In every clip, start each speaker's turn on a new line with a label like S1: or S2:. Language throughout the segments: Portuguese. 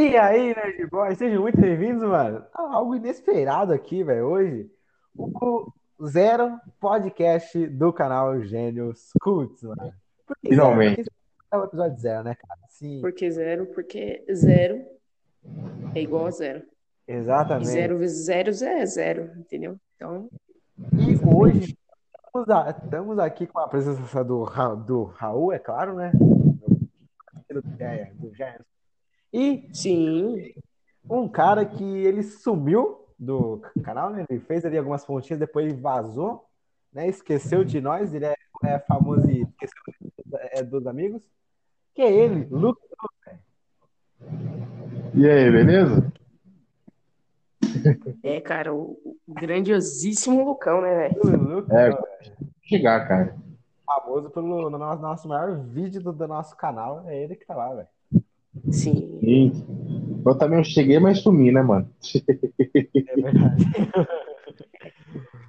S1: E aí, Nerd Boy, sejam muito bem-vindos, mano. Ah, algo inesperado aqui, velho, hoje. O zero podcast do canal Gênios Cults, mano. Zero?
S2: Finalmente.
S1: Porque é o episódio zero, né, cara? Sim,
S3: Por que zero? Porque zero é igual a zero. E
S1: exatamente.
S3: zero vezes zero é zero, entendeu? Então,
S1: E hoje estamos, a- estamos aqui com a presença do, Ra- do Raul, é claro, né? Do, é, do. E
S3: sim,
S1: um cara que ele sumiu do canal, né? Ele fez ali algumas pontinhas, depois ele vazou, né? Esqueceu de nós, ele é, é famoso e esqueceu é, dos amigos. Que é ele, Lucas.
S2: E aí, beleza?
S3: é, cara, o, o grandiosíssimo Lucão, né, velho?
S2: É.
S1: ó,
S2: Chegar, cara.
S1: famoso pelo no nosso, nosso maior vídeo do, do nosso canal, é ele que tá lá, velho.
S3: Sim,
S2: Sim. Eu também cheguei, mas sumi, né, mano?
S1: É verdade.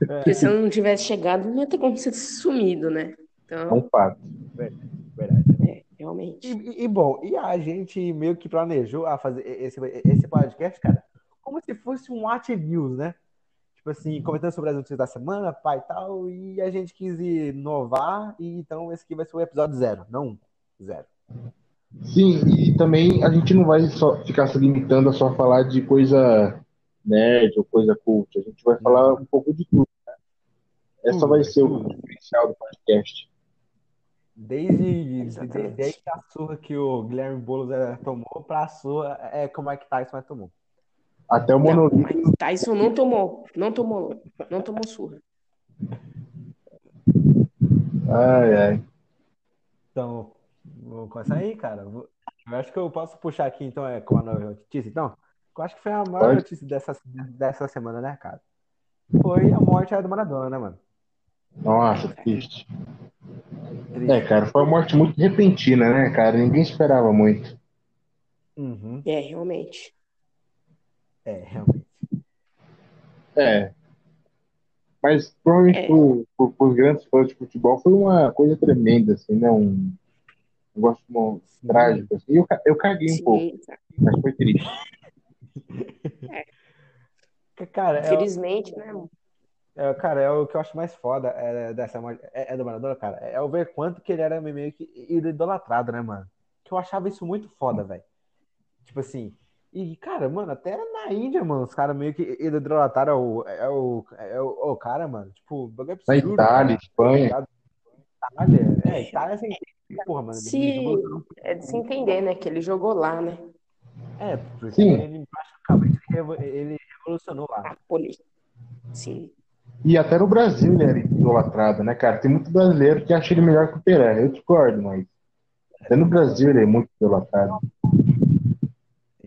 S3: porque se eu não tivesse chegado, não ia ter como ser sumido, né?
S2: É
S3: Então,
S2: um fato.
S1: verdade.
S3: é, realmente.
S1: E, e- bom, e a gente meio que planejou a fazer esse, esse podcast, cara, como se fosse um What News, né? Tipo assim, comentando sobre as notícias da semana, pai e tal, e a gente quis inovar, e então esse aqui vai ser o episódio zero, não um, zero.
S2: Sim, e também a gente não vai só ficar se limitando a só falar de coisa nerd ou coisa cult. A gente vai falar um pouco de tudo. né? Essa vai ser o diferencial do podcast.
S1: Desde,
S3: Exatamente.
S1: desde a surra que o Guilherme Boulos eh, tomou pra surra é, como é que Tyson mais tomou.
S2: Até o
S3: Não,
S2: monolito.
S3: mas Tyson não tomou, não tomou, não tomou surra.
S2: Ai, ai.
S1: Então, vamos começar aí, cara. Vou- Eu acho que eu posso puxar aqui, então, é, com a nova notícia, então. Eu acho que foi a maior
S2: Pode.
S1: notícia dessa, dessa semana, né, cara? Foi a morte do Maradona, né, mano?
S2: Nossa, triste.
S1: Triste.
S2: É, cara, foi uma morte muito repentina, né, cara? Ninguém esperava muito.
S1: Uhum.
S3: É, realmente.
S1: É, realmente.
S2: É. Mas provavelmente
S3: É.
S2: pro, pros grandes fãs de futebol foi uma coisa tremenda, assim, né? Um negócio um, trágico, assim. Eu, ca- eu caguei um pouco,
S3: Sim,
S2: mas foi triste.
S1: Cara, é, o-
S3: Felizmente, né?
S1: é, cara, é o que eu acho mais foda é, dessa morte. É, é do Maradona, cara. É o ver quanto que ele era meio que idolatrado, né, mano? Que eu achava isso muito foda, velho. Tipo assim. E, cara, mano, até na Índia, mano, os caras meio que idolatraram o, é o, é o, o cara, mano. Tipo, o bagulho é
S2: Na
S1: absurdo,
S2: Itália,
S1: cara.
S2: Espanha.
S1: Itália, é, Itália sem porra, mano.
S3: Se é de se entender, né? Que ele jogou lá, né?
S1: É, porque
S2: Sim.
S1: ele praticamente ele revolucionou lá.
S3: A. Sim.
S2: E até no Brasil ele era idolatrado, né, cara? Tem muito brasileiro que acha ele melhor que o Pelé. Eu discordo, mas até no Brasil ele é muito idolatrado.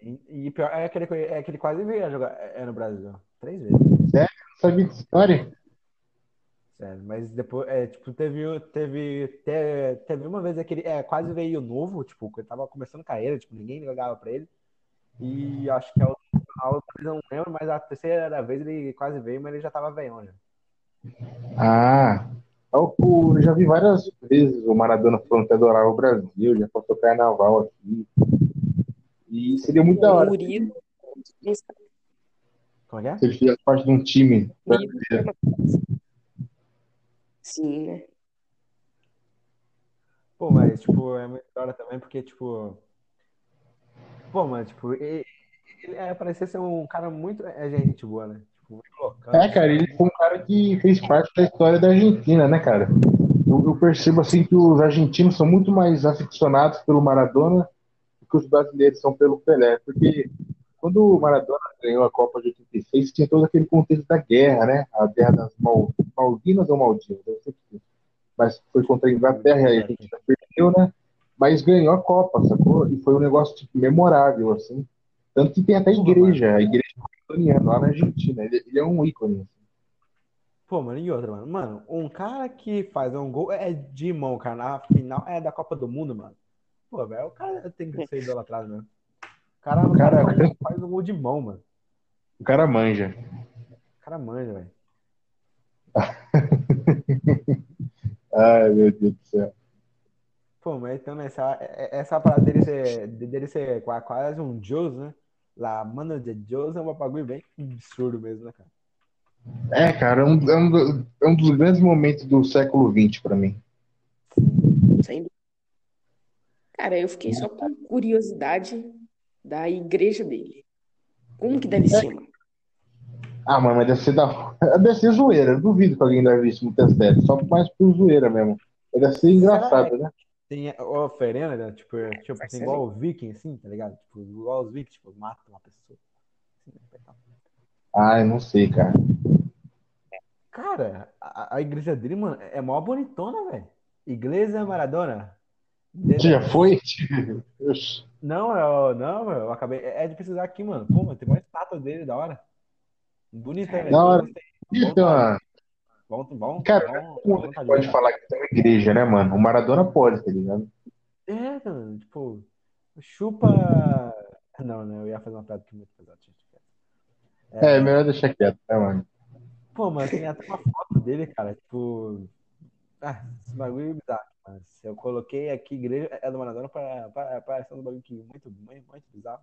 S1: E, e pior é que, ele, é que ele quase veio a jogar é, no Brasil. Três vezes.
S2: Não sabia de história?
S1: Sério. Mas depois, é, tipo, teve, teve, te- teve uma vez que ele é, quase veio novo, tipo, ele tava começando carreira, tipo, ninguém ligava pra ele. E acho que a outra, a outra vez eu não lembro, mas a terceira vez ele quase veio, mas ele já tava velhão já.
S2: Ah, eu, eu já vi várias vezes o Maradona falando que adorava o Brasil, já passou carnaval aqui. E seria muito da hora
S3: Murilo.
S2: Se ele fizesse parte de um time
S3: Murilo
S2: brasileiro.
S3: Sim, né?
S1: Pô, mas, tipo, é muito da hora também, porque, tipo. Pô, mano, tipo, ele, ele é, parecia ser um cara muito. É gente boa, né? Tipo, muito loucão.
S2: É, cara, ele foi um cara que fez parte da história da Argentina, né, cara? Eu, eu percebo assim que os argentinos são muito mais aficionados pelo Maradona do que os brasileiros são pelo Pelé, porque quando o Maradona ganhou a Copa de 86, tinha todo aquele contexto da guerra, né? A guerra das Mal, Malvinas ou Maldivas, eu sei que mas foi contra a Inglaterra e a Argentina perdeu, né? Mas ganhou a Copa, sacou? E foi um negócio tipo, memorável, assim. Tanto que tem até igreja, a igreja maradoniana lá na Argentina. Ele, ele é um ícone. assim.
S1: Pô, mano, e outra, mano? Mano, um cara que faz um gol é de mão, cara, na final é da Copa do Mundo, mano. Pô, velho, o cara tem que ser idolatrado mesmo. O cara, o cara
S2: Cara,
S1: faz, faz um gol de mão, mano.
S2: O cara manja.
S1: O cara manja, velho.
S2: Ai, meu Deus do céu.
S1: Pô, mas então essa, essa parada dele ser, dele ser qua- quase um Deus, né? Lá, mano, de Deus é um bagulho bem absurdo mesmo, né, cara?
S2: É, cara, é um, é um, é um dos grandes momentos do século XX pra mim.
S3: Sem dúvida. Cara, eu fiquei só com curiosidade da igreja dele. Como que deve ser, mano?
S2: Ah, mano, mas deve ser da. Deve ser zoeira. Eu duvido que alguém leve isso muito a sério. Só mais por zoeira mesmo. Deve ser engraçado, né?
S1: Tem oferenda, né? Tipo, é, tipo assim, igual o Viking, assim, tá ligado? Tipo, igual os Vikings, tipo, mata uma pessoa. Assim, né.
S2: Ah, eu não sei, cara.
S1: Cara, a, a igreja dele, mano, é mó bonitona, velho. Igreja Maradona.
S2: Você já foi?
S1: Não, eu, não, eu acabei. É de precisar aqui, mano. Pô, mano, tem uma estátua dele da hora. Bonita, velho.
S2: Da hora. Tem uma-
S1: Bom, bom,
S2: Cara,
S1: bom, bom, tá
S2: pode
S1: ligado?
S2: falar que tem uma igreja, né, mano? O Maradona pode, tá ligado?
S1: É, mano, tipo, chupa. Não, né? Eu ia fazer uma piada que é muito pesada. eu
S2: É, melhor deixar quieto, né, mano?
S1: Pô, mano, tem até uma foto dele, cara. Tipo. Ah, esse bagulho é bizarro, mas eu coloquei aqui igreja é do Maradona para para aparecer um bagulho que muito, muito, muito bizarro.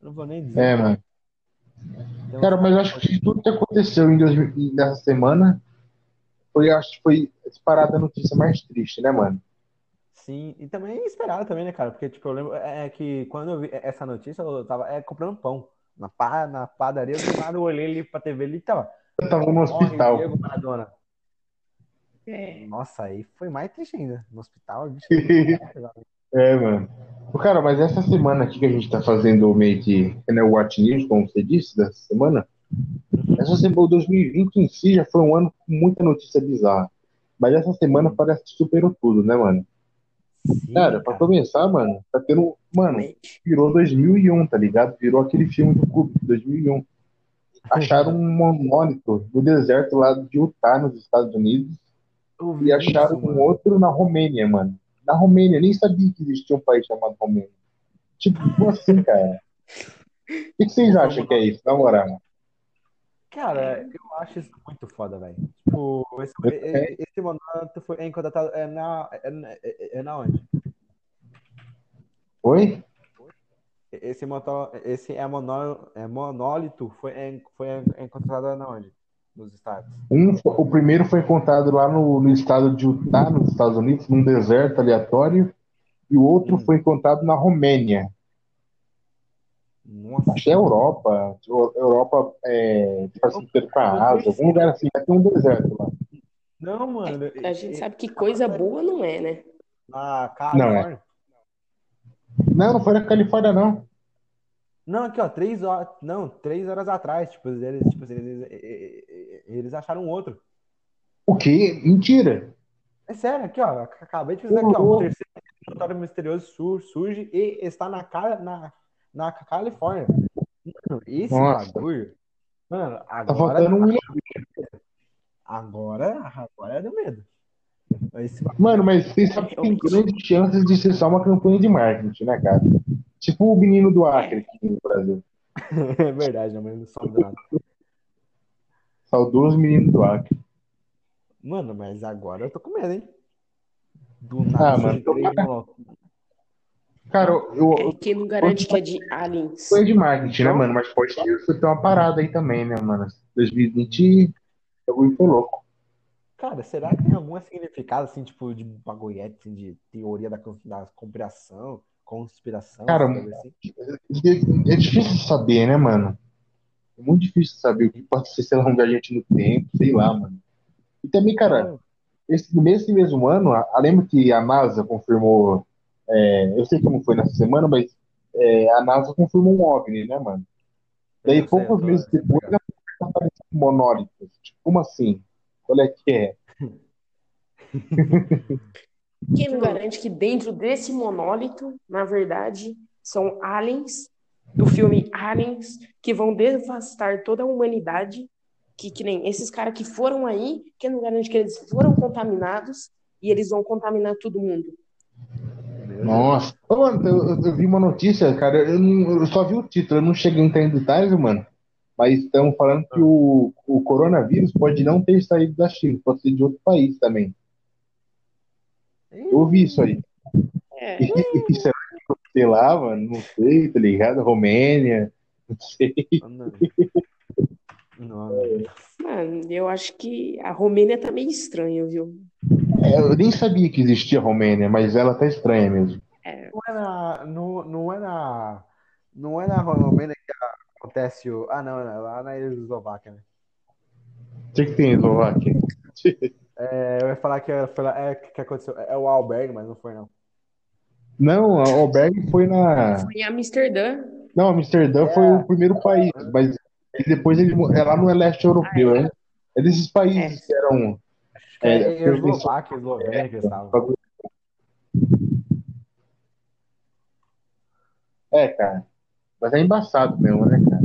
S1: Eu não vou nem dizer.
S2: É, mano.
S1: Então,
S2: Cara, mas eu acho que tudo que aconteceu em 2000 nessa semana foi, acho que foi disparada a notícia mais triste, né, mano?
S1: Sim, e também esperado também, né, cara? Porque, tipo, eu lembro é, é que quando eu vi essa notícia, eu tava é, comprando pão na, pa, na padaria, do nada eu olhei ali pra TV ali e tava.
S2: Eu tava no hospital.
S1: Diego Maradona.
S3: É,
S1: Nossa, aí foi mais triste ainda. No hospital, bicho.
S2: É, mano. Cara, mas essa semana aqui que a gente tá fazendo meio que né, o Watch News, como você disse, dessa semana, essa semana, o 2020 em si já foi um ano com muita notícia bizarra. Mas essa semana parece que superou tudo, né, mano?
S1: Sim,
S2: Cara, pra começar, mano, tá tendo. Mano, virou 2001, tá ligado? Virou aquele filme do Kubrick, 2001. Acharam um monólito no deserto lá de Utah, nos Estados Unidos, e acharam
S1: isso,
S2: um
S1: mano.
S2: outro na Romênia, mano. Na Romênia, nem sabia que existia um país chamado Romênia. Tipo, assim, cara? O que, vocês acham que é isso, na moral?
S1: Cara, eu acho isso muito foda, velho. Tipo, esse,
S2: É.
S1: esse monólito foi encontrado é na, é, na- é, é na onde?
S2: Oi?
S1: Esse, esse é monólito, é monólito foi, foi encontrado na onde? Nos Estados.
S2: Um, o primeiro foi encontrado lá no, no estado de Utah, nos Estados Unidos, num deserto aleatório, e o outro
S1: Hum.
S2: foi encontrado na Romênia.
S1: Nossa.
S2: Acho que é Europa. Europa é, faz fronteira com a Ásia, algum lugar assim, vai ter um deserto lá.
S1: Não, mano.
S3: A gente sabe que coisa boa não é, né?
S1: Na Califórnia.
S2: Não, não foi na Califórnia, não.
S1: Não, aqui, ó, três horas. Não, três horas atrás. Tipo, eles, tipo, eles, eles acharam um outro.
S2: O quê? Mentira.
S1: É sério, aqui, ó. Acabei de fazer aqui, ó. O terceiro notório misterioso sur- surge e está na, na, na Califórnia. Mano, esse
S2: Nossa.
S1: bagulho. Mano,
S2: Tá
S1: agora.
S2: faltando um.
S1: Agora, agora é do medo. Esse
S2: Mano, mas vocês sabem que tem grandes chances de ser só uma campanha de marketing, né, cara? Tipo o menino do Acre aqui no Brasil.
S1: É verdade, não, mas não sobe do nada.
S2: Saudoso menino do Acre.
S1: Mano, mas agora eu tô com medo, hein? Do nada.
S2: Ah, mano, tô-
S1: monólogos.
S2: Cara, eu,
S3: É, quem não garante que é de aliens?
S2: Foi de marketing, né, mano? Mas pode ter uma parada aí também, né, mano? 2020, o bagulho foi louco.
S1: Cara, será que tem algum significado, assim, tipo, de bagulhete, assim, de teoria da, da conspiração, conspiração,
S2: Cara,
S1: assim?
S2: É difícil saber, né, mano? É muito difícil saber o que pode ser, sei lá, um viajante no tempo, sei lá, mano. E também, cara, esse, nesse mesmo ano, a, a- lembra que a NASA confirmou, é, eu sei que não foi nessa semana, mas é, a NASA confirmou um OVNI, né, mano? Daí,
S1: Eu
S2: poucos meses depois, apareceu um monólito. Tipo, como assim? Qual é que é?
S3: Quem não garante que dentro desse monólito, na verdade, são aliens do filme Aliens que vão devastar toda a humanidade? Que, que nem esses caras que foram aí, quem não garante que eles foram contaminados e eles vão contaminar todo mundo?
S2: Nossa. Ô, mano, eu, eu- vi uma notícia, cara, eu, não- eu só vi o título, eu não cheguei a entrar em detalhes, mano. Mas estão falando que o, o coronavírus pode não ter saído da China, pode ser de outro país também. Eu ouvi isso aí.
S3: É,
S2: será que sei lá, mano? Não sei, tá ligado? Romênia, não sei.
S1: Não. Não.
S3: mano, eu acho que a Romênia tá meio estranha, viu?
S2: É, Eu nem sabia que existia Romênia, mas ela tá estranha mesmo.
S1: Não é na. Não, não é na. Não é na Romênia que acontece o. Ah, não, é lá na Eslováquia, né?
S2: O que, que tem em Eslováquia?
S1: É, eu ia falar que foi lá, é, que aconteceu. É o albergue, mas não foi, não.
S2: Não, a albergue foi na.
S3: Foi em Amsterdã.
S2: Não, Amsterdã foi o primeiro país, mas depois ele é lá no leste europeu, né? É desses países
S3: É.
S2: que eram.
S1: É,
S2: É,
S1: é Eslováquia, Eslovênia que estavam.
S2: É, cara. Mas é embaçado mesmo, né, cara?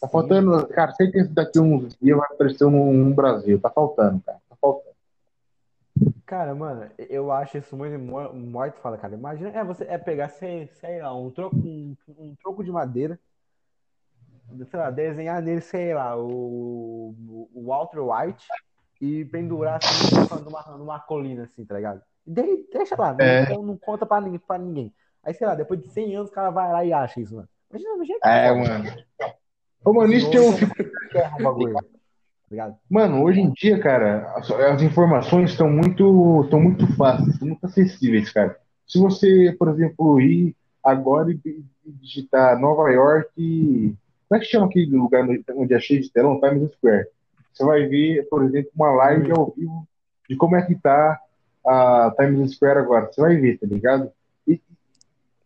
S2: Tá faltando. Cara, certeza que daqui a uns dias vai aparecer um, um Brasil. Tá faltando, cara. Tá faltando.
S1: Cara, mano, eu acho isso muito mo- morto fala, cara. Imagina, é você é pegar, sei, sei lá, um troco, um, um troco de madeira, sei lá, desenhar nele, sei lá, o, o Walter White e pendurar assim numa, numa colina, assim, tá ligado? E daí, deixa lá, não,
S2: É.
S1: não, não conta pra ninguém, pra ninguém. Aí, sei lá, depois de 100 anos o cara vai lá e acha isso, mano. Imagina, imagina
S2: É, mano. Ô, mano, isso que eu fico.
S1: Terra, o bagulho. Tá?
S2: Mano, hoje em dia, cara, as, as informações estão muito, estão muito fáceis, estão muito acessíveis, cara. Se você, por exemplo, ir agora e digitar Nova York, como é que chama aquele lugar onde é cheio de telão? Times Square. Você vai ver, por exemplo, uma live ao vivo de como é que tá a Times Square agora. Você vai ver, tá ligado? E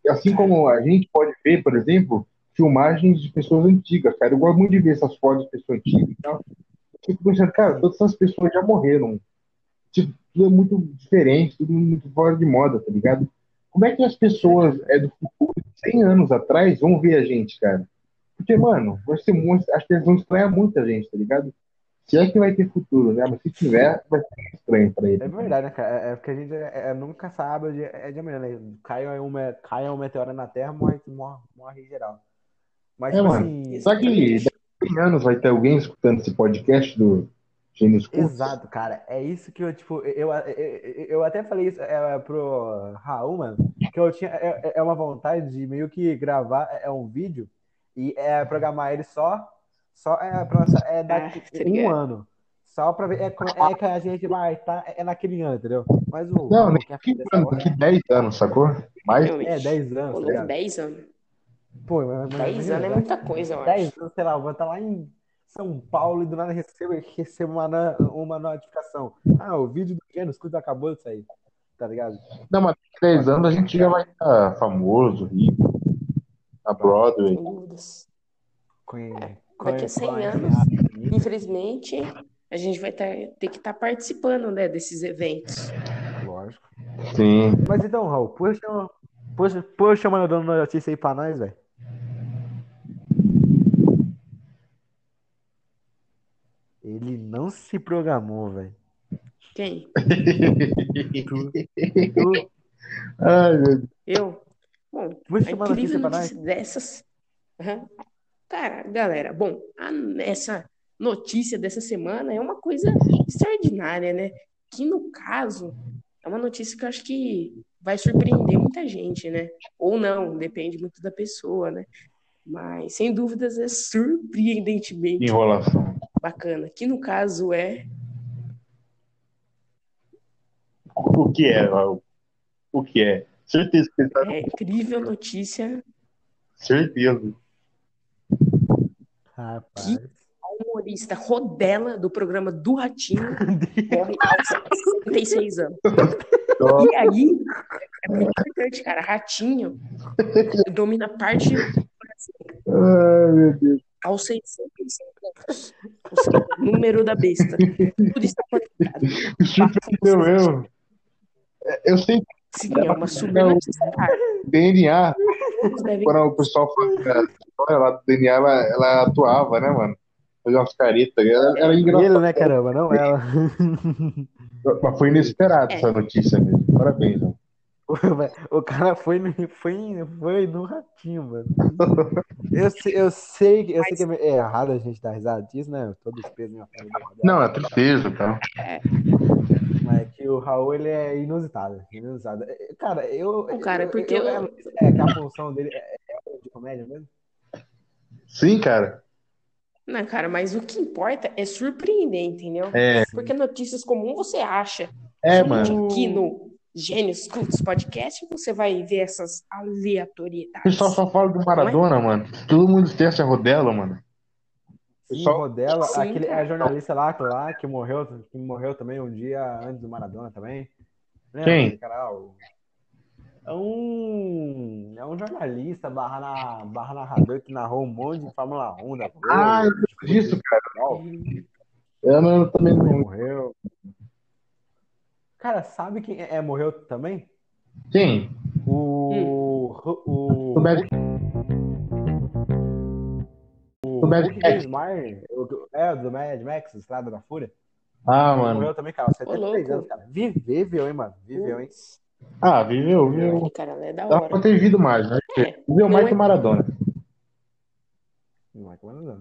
S2: e assim como a gente pode ver, por exemplo, filmagens de pessoas antigas, cara. Eu gosto muito de ver essas fotos de pessoas antigas e tal. Fico pensando, cara, todas essas pessoas já morreram. Tipo, tudo é muito diferente, tudo muito fora de moda, tá ligado? Como é que as pessoas é, do futuro, 100 anos atrás, vão ver a gente, cara? Porque, mano, vai ser muito, acho que eles vão estranhar muita gente, tá ligado? Se é que vai ter futuro, né? Mas se tiver, vai ser estranho pra
S1: É
S2: eles.
S1: verdade, né, cara? É, é porque a gente é- é- nunca sabe o dia, é de amanhã, né? Cai um, cai um meteoro na Terra, morre, morre, morre geral. Mas,
S2: É,
S1: tipo
S2: mano.
S1: assim,
S2: Só que a 100 anos vai ter alguém escutando esse podcast do Gênios Cultos?
S1: exato, cara. É isso que eu, tipo, eu, eu, eu, até falei isso é, pro Raul, mano, que eu tinha, é, é uma vontade de meio que gravar é, é um vídeo e é, programar ele só, só é, pra, é daqui
S3: Ah, tá
S1: um
S3: ligado.
S1: ano. Só pra ver é, é que a gente vai estar é, naquele ano, entendeu? Mas o
S2: Não, daqui,
S1: fazer
S2: mano,
S1: essa
S2: daqui 10 anos, sacou? Mais.
S1: É, 10 anos,
S3: Pô,
S1: tá ligado?
S3: 10 anos.
S1: Pô, mas, mas
S3: 10
S1: imagina,
S3: anos é muita coisa, eu acho.
S1: 10 anos, sei lá, eu vou estar lá em São Paulo e do nada recebo, recebo uma, uma notificação. Ah, o vídeo do Gênesis Curto acabou de sair, tá ligado?
S2: Não, mas daqui a 10 anos a gente já vai estar famoso, rico, na Broadway.
S3: Sem dúvidas.
S1: Com,
S3: Daqui a 100 anos, infelizmente, a gente vai tá- ter que estar participando, né, desses eventos.
S1: Lógico.
S2: Sim.
S1: Mas então, Raul, puxa, puxa, puxa uma dando notícia aí pra nós, velho. Ele não se programou, velho.
S3: Quem?
S1: Tu, tu,
S2: Ai, meu Deus.
S3: Eu? Bom,
S1: Puxa
S3: a incrível
S1: notícia
S3: dessas. Aham. Cara, galera, bom, a- essa notícia dessa semana é uma coisa extraordinária, né? Que no caso é uma notícia que eu acho que vai surpreender muita gente, né? Ou não, depende muito da pessoa, né? Mas sem dúvidas é surpreendentemente
S2: Enrolação.
S3: bacana. Que no caso é
S2: O que é? O que é? Certeza que ele tá.
S3: é incrível notícia
S2: Certeza.
S1: rapaz.
S3: a humorista Rodela do programa do Ratinho morre aos 66 anos. E aí, é muito importante, cara. Ratinho domina parte do Brasil
S2: Ai, meu Deus.
S3: aos 65 anos. Ou seja, número da besta. Tudo está conectado.
S2: Mesmo. É, Eu sei que
S3: Sim, é uma cara.
S2: DNA, quando o pessoal fala que a história lá do DNA, ela, ela atuava, né, mano? Fazia umas caretas. Era, era engraçado.
S1: Ele, né, caramba, não ela.
S2: Mas foi inesperado
S3: É.
S2: essa notícia mesmo. Parabéns, mano.
S1: O cara foi no, foi, foi no ratinho, mano. Eu, sei- eu sei, que- eu sei que é é errado a gente dar risada disso, né? Todos pesos em uma família.
S2: Não, é tristeza, tá?
S1: Mas, que o Raul ele é inusitado. inusitado. É, Cara, eu.
S3: Não, cara,
S1: eu-
S3: porque
S1: eu-
S3: eu-
S1: É que a função dele é, é de comédia mesmo?
S2: Sim, cara.
S3: Não, cara, mas o que importa é surpreender, entendeu?
S2: É,
S3: Porque notícias comuns você acha.
S2: é, mano.
S3: Aqui no Gênios Cultos Podcast você vai ver essas
S2: O
S3: aleatoriedades.
S2: pessoal só fala do Maradona, mano. Todo mundo esquece a Rodela, mano.
S1: Sim,
S2: Pessoal-
S1: Rodela,
S3: Sim,
S1: aquele
S3: cara.
S1: é jornalista lá, lá que morreu, que morreu também um dia antes do Maradona também. Lembra
S2: Quem?
S1: aquele cara, o- É um, é um jornalista barra, na, barra narrador que narrou um monte de Fórmula 1 da Globo,
S2: Ah, eu
S1: tipo,
S2: disso,
S1: de
S2: cara. Eu não, também não.
S1: morreu. Cara, sabe quem é, é- morreu também?
S2: Quem?
S1: O. O.
S2: O Mad,
S1: o
S2: o Mad
S1: Hulk
S2: Max.
S1: O- é, do Mad Max, Estrada da Fúria.
S2: Ah, mano.
S1: Morreu também, cara. 73
S3: louco.
S1: anos, cara. Vi- Viveu, hein, mano. Viveu, hein.
S2: Ah, viveu, viveu.
S3: Cara, ela é da
S2: Dá
S3: hora.
S2: pra ter vivido mais, né?
S3: É,
S2: Viveu mais
S3: é-
S2: que o Maradona.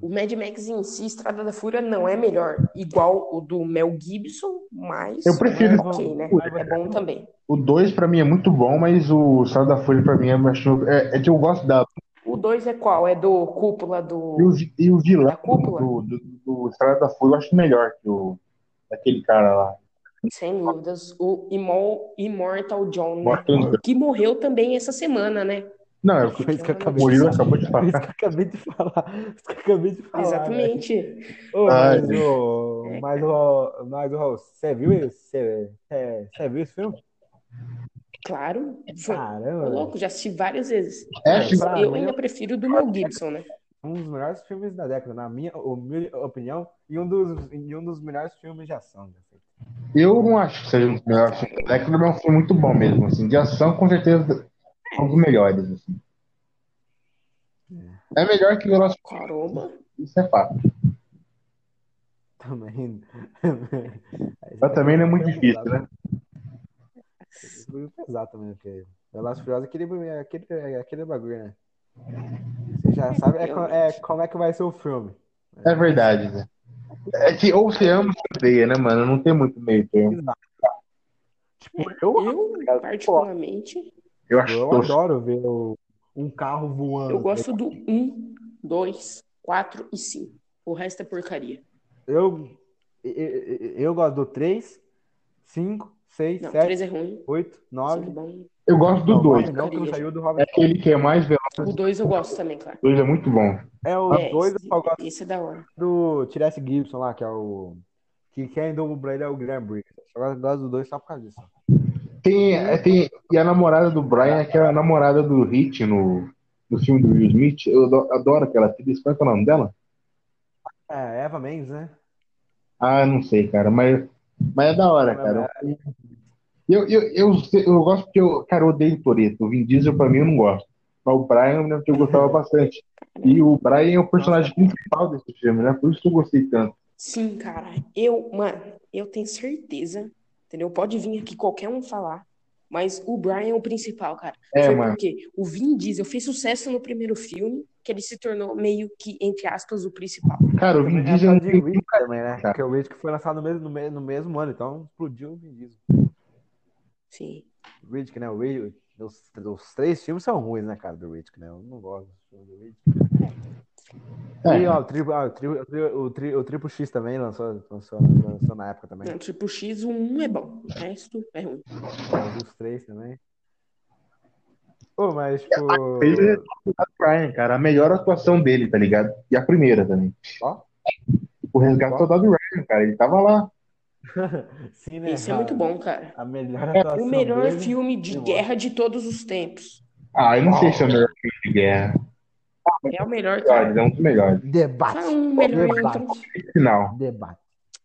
S3: O Mad Max em si, Estrada da Fúria, não é melhor. Igual o do Mel Gibson, mas
S2: Eu prefiro-
S3: é ok, né? É bom também.
S2: O 2 pra mim é muito bom, mas o Estrada da Folha pra mim é, acho- é, é que eu gosto da.
S3: O 2 é qual? É do Cúpula do.
S2: E o, e o vilão
S3: Da cúpula?
S2: do, do, do Estrada da Folha eu acho melhor que o daquele cara lá.
S3: Sem dúvidas. O Imol- Immortal John, né?
S2: Mortal.
S3: Que morreu também essa semana, né?
S2: Não, é o que
S1: isso que eu acabei de
S2: acabou de
S1: Foi isso
S2: falar.
S1: que eu acabei de falar. Isso que eu acabei de falar.
S3: Exatamente.
S1: velho. Ô,
S2: Ai,
S1: mas, ô, mas, ô, mas, ô, você viu isso? Você, você, você viu esse filme?
S3: Claro. Foi.
S1: Caramba,
S3: louco, já assisti várias vezes.
S2: É,
S3: eu ainda prefiro o do Mel Gibson, né?
S1: um dos melhores filmes da década, na minha opinião, e um dos, e um dos melhores filmes de ação. feito.
S2: Eu não acho que seja um dos melhores filmes da década, mas é um filme muito bom mesmo. Assim, de ação, com certeza, é um dos melhores. Assim. É melhor que Velozes e
S3: Caramba.
S2: Isso é fato.
S1: Também.
S2: Mas também não é muito difícil, né?
S1: É pesado também, porque Velozes Furiosos é aquele, é aquele, é aquele bagulho, né? Você já sabe é, é como é que vai ser o filme.
S2: É verdade, né? É que ou você ama ou você odeia, né, mano? Não tem muito meio termo.
S1: Tipo, eu,
S3: Eu, particularmente,
S2: Eu acho
S1: eu adoro ver o- um carro voando.
S3: eu gosto do 1, 2, 4 e 5. O resto é porcaria.
S1: Eu, eu, eu, gosto do 3, 5, 6,
S3: Não,
S1: 7,
S3: 3 é ruim.
S1: 8,
S3: 5 é
S1: 9.
S3: bom.
S2: Eu gosto do
S1: Não,
S2: 2.
S1: 9 não, que não saiu do
S2: É
S1: Robert.
S2: aquele que é mais veloz.
S3: O 2 eu gosto também, claro.
S2: O 2 é muito bom.
S1: É o
S3: É,
S1: 2
S3: esse,
S1: eu gosto
S3: esse é da hora.
S1: do Tiresse Gibson lá, que é o. Que quem dubla ele é o Graham Briggs. Eu gosto do 2 só por causa disso.
S2: Tem, é, tem, e a namorada do Brian é aquela namorada do Hit no, no filme do Will Smith. Eu ado- adoro aquela atriz. Qual é que é o nome dela?
S1: É, Eva Mendes, né?
S2: Ah, não sei, cara. Mas, mas é da hora, cara. Eu, eu, eu, eu gosto porque eu, cara, eu odeio o Toretto. O Vin Diesel, pra mim, eu não gosto. Mas o Brian, eu lembro que eu gostava bastante. E o Brian é o personagem principal desse filme, né? Por isso que eu gostei tanto.
S3: Sim, cara. Eu, mano, eu tenho certeza, entendeu? Pode vir aqui qualquer um falar, mas o Brian é o principal, cara.
S2: É,
S3: Foi
S2: mano.
S3: porque o Vin Diesel fez sucesso no primeiro filme, que ele se tornou meio que, entre aspas, o principal.
S2: Cara, o Vin
S1: É
S2: Diesel
S1: causa
S2: tem
S1: de Riddick também, né? Porque o Riddick foi lançado no mesmo, no mesmo, no mesmo ano, então explodiu o Vin Diesel.
S3: Sim.
S1: O Riddick, né? O Riddick, os, os três filmes são ruins, né, cara, do Riddick, né? Eu não gosto dos filmes do Riddick.
S2: É.
S1: E, ó, o Triple, ah, o, tri, o, tri, o, tri, o Triple X também lançou, lançou, lançou na época também.
S3: Não, tipo, X, o 1 é bom, o resto é ruim.
S1: Os três também. Pô, mas, tipo...
S2: Ele é o Brian, cara. A melhor atuação dele, tá ligado? E a primeira também.
S1: Ó.
S2: O Resgate. Soldado Ryan, cara. Ele tava lá.
S1: Sim, né,
S3: Esse é muito bom, cara.
S1: A melhor atuação
S3: O melhor
S1: dele-
S3: filme de guerra de todos os tempos.
S2: Ah, eu não sei se é o melhor filme de guerra.
S3: É o melhor, cara.
S2: é um dos melhores.
S1: Debate.
S3: Fala um melhor,
S1: Debate.
S2: Final.
S1: Debate.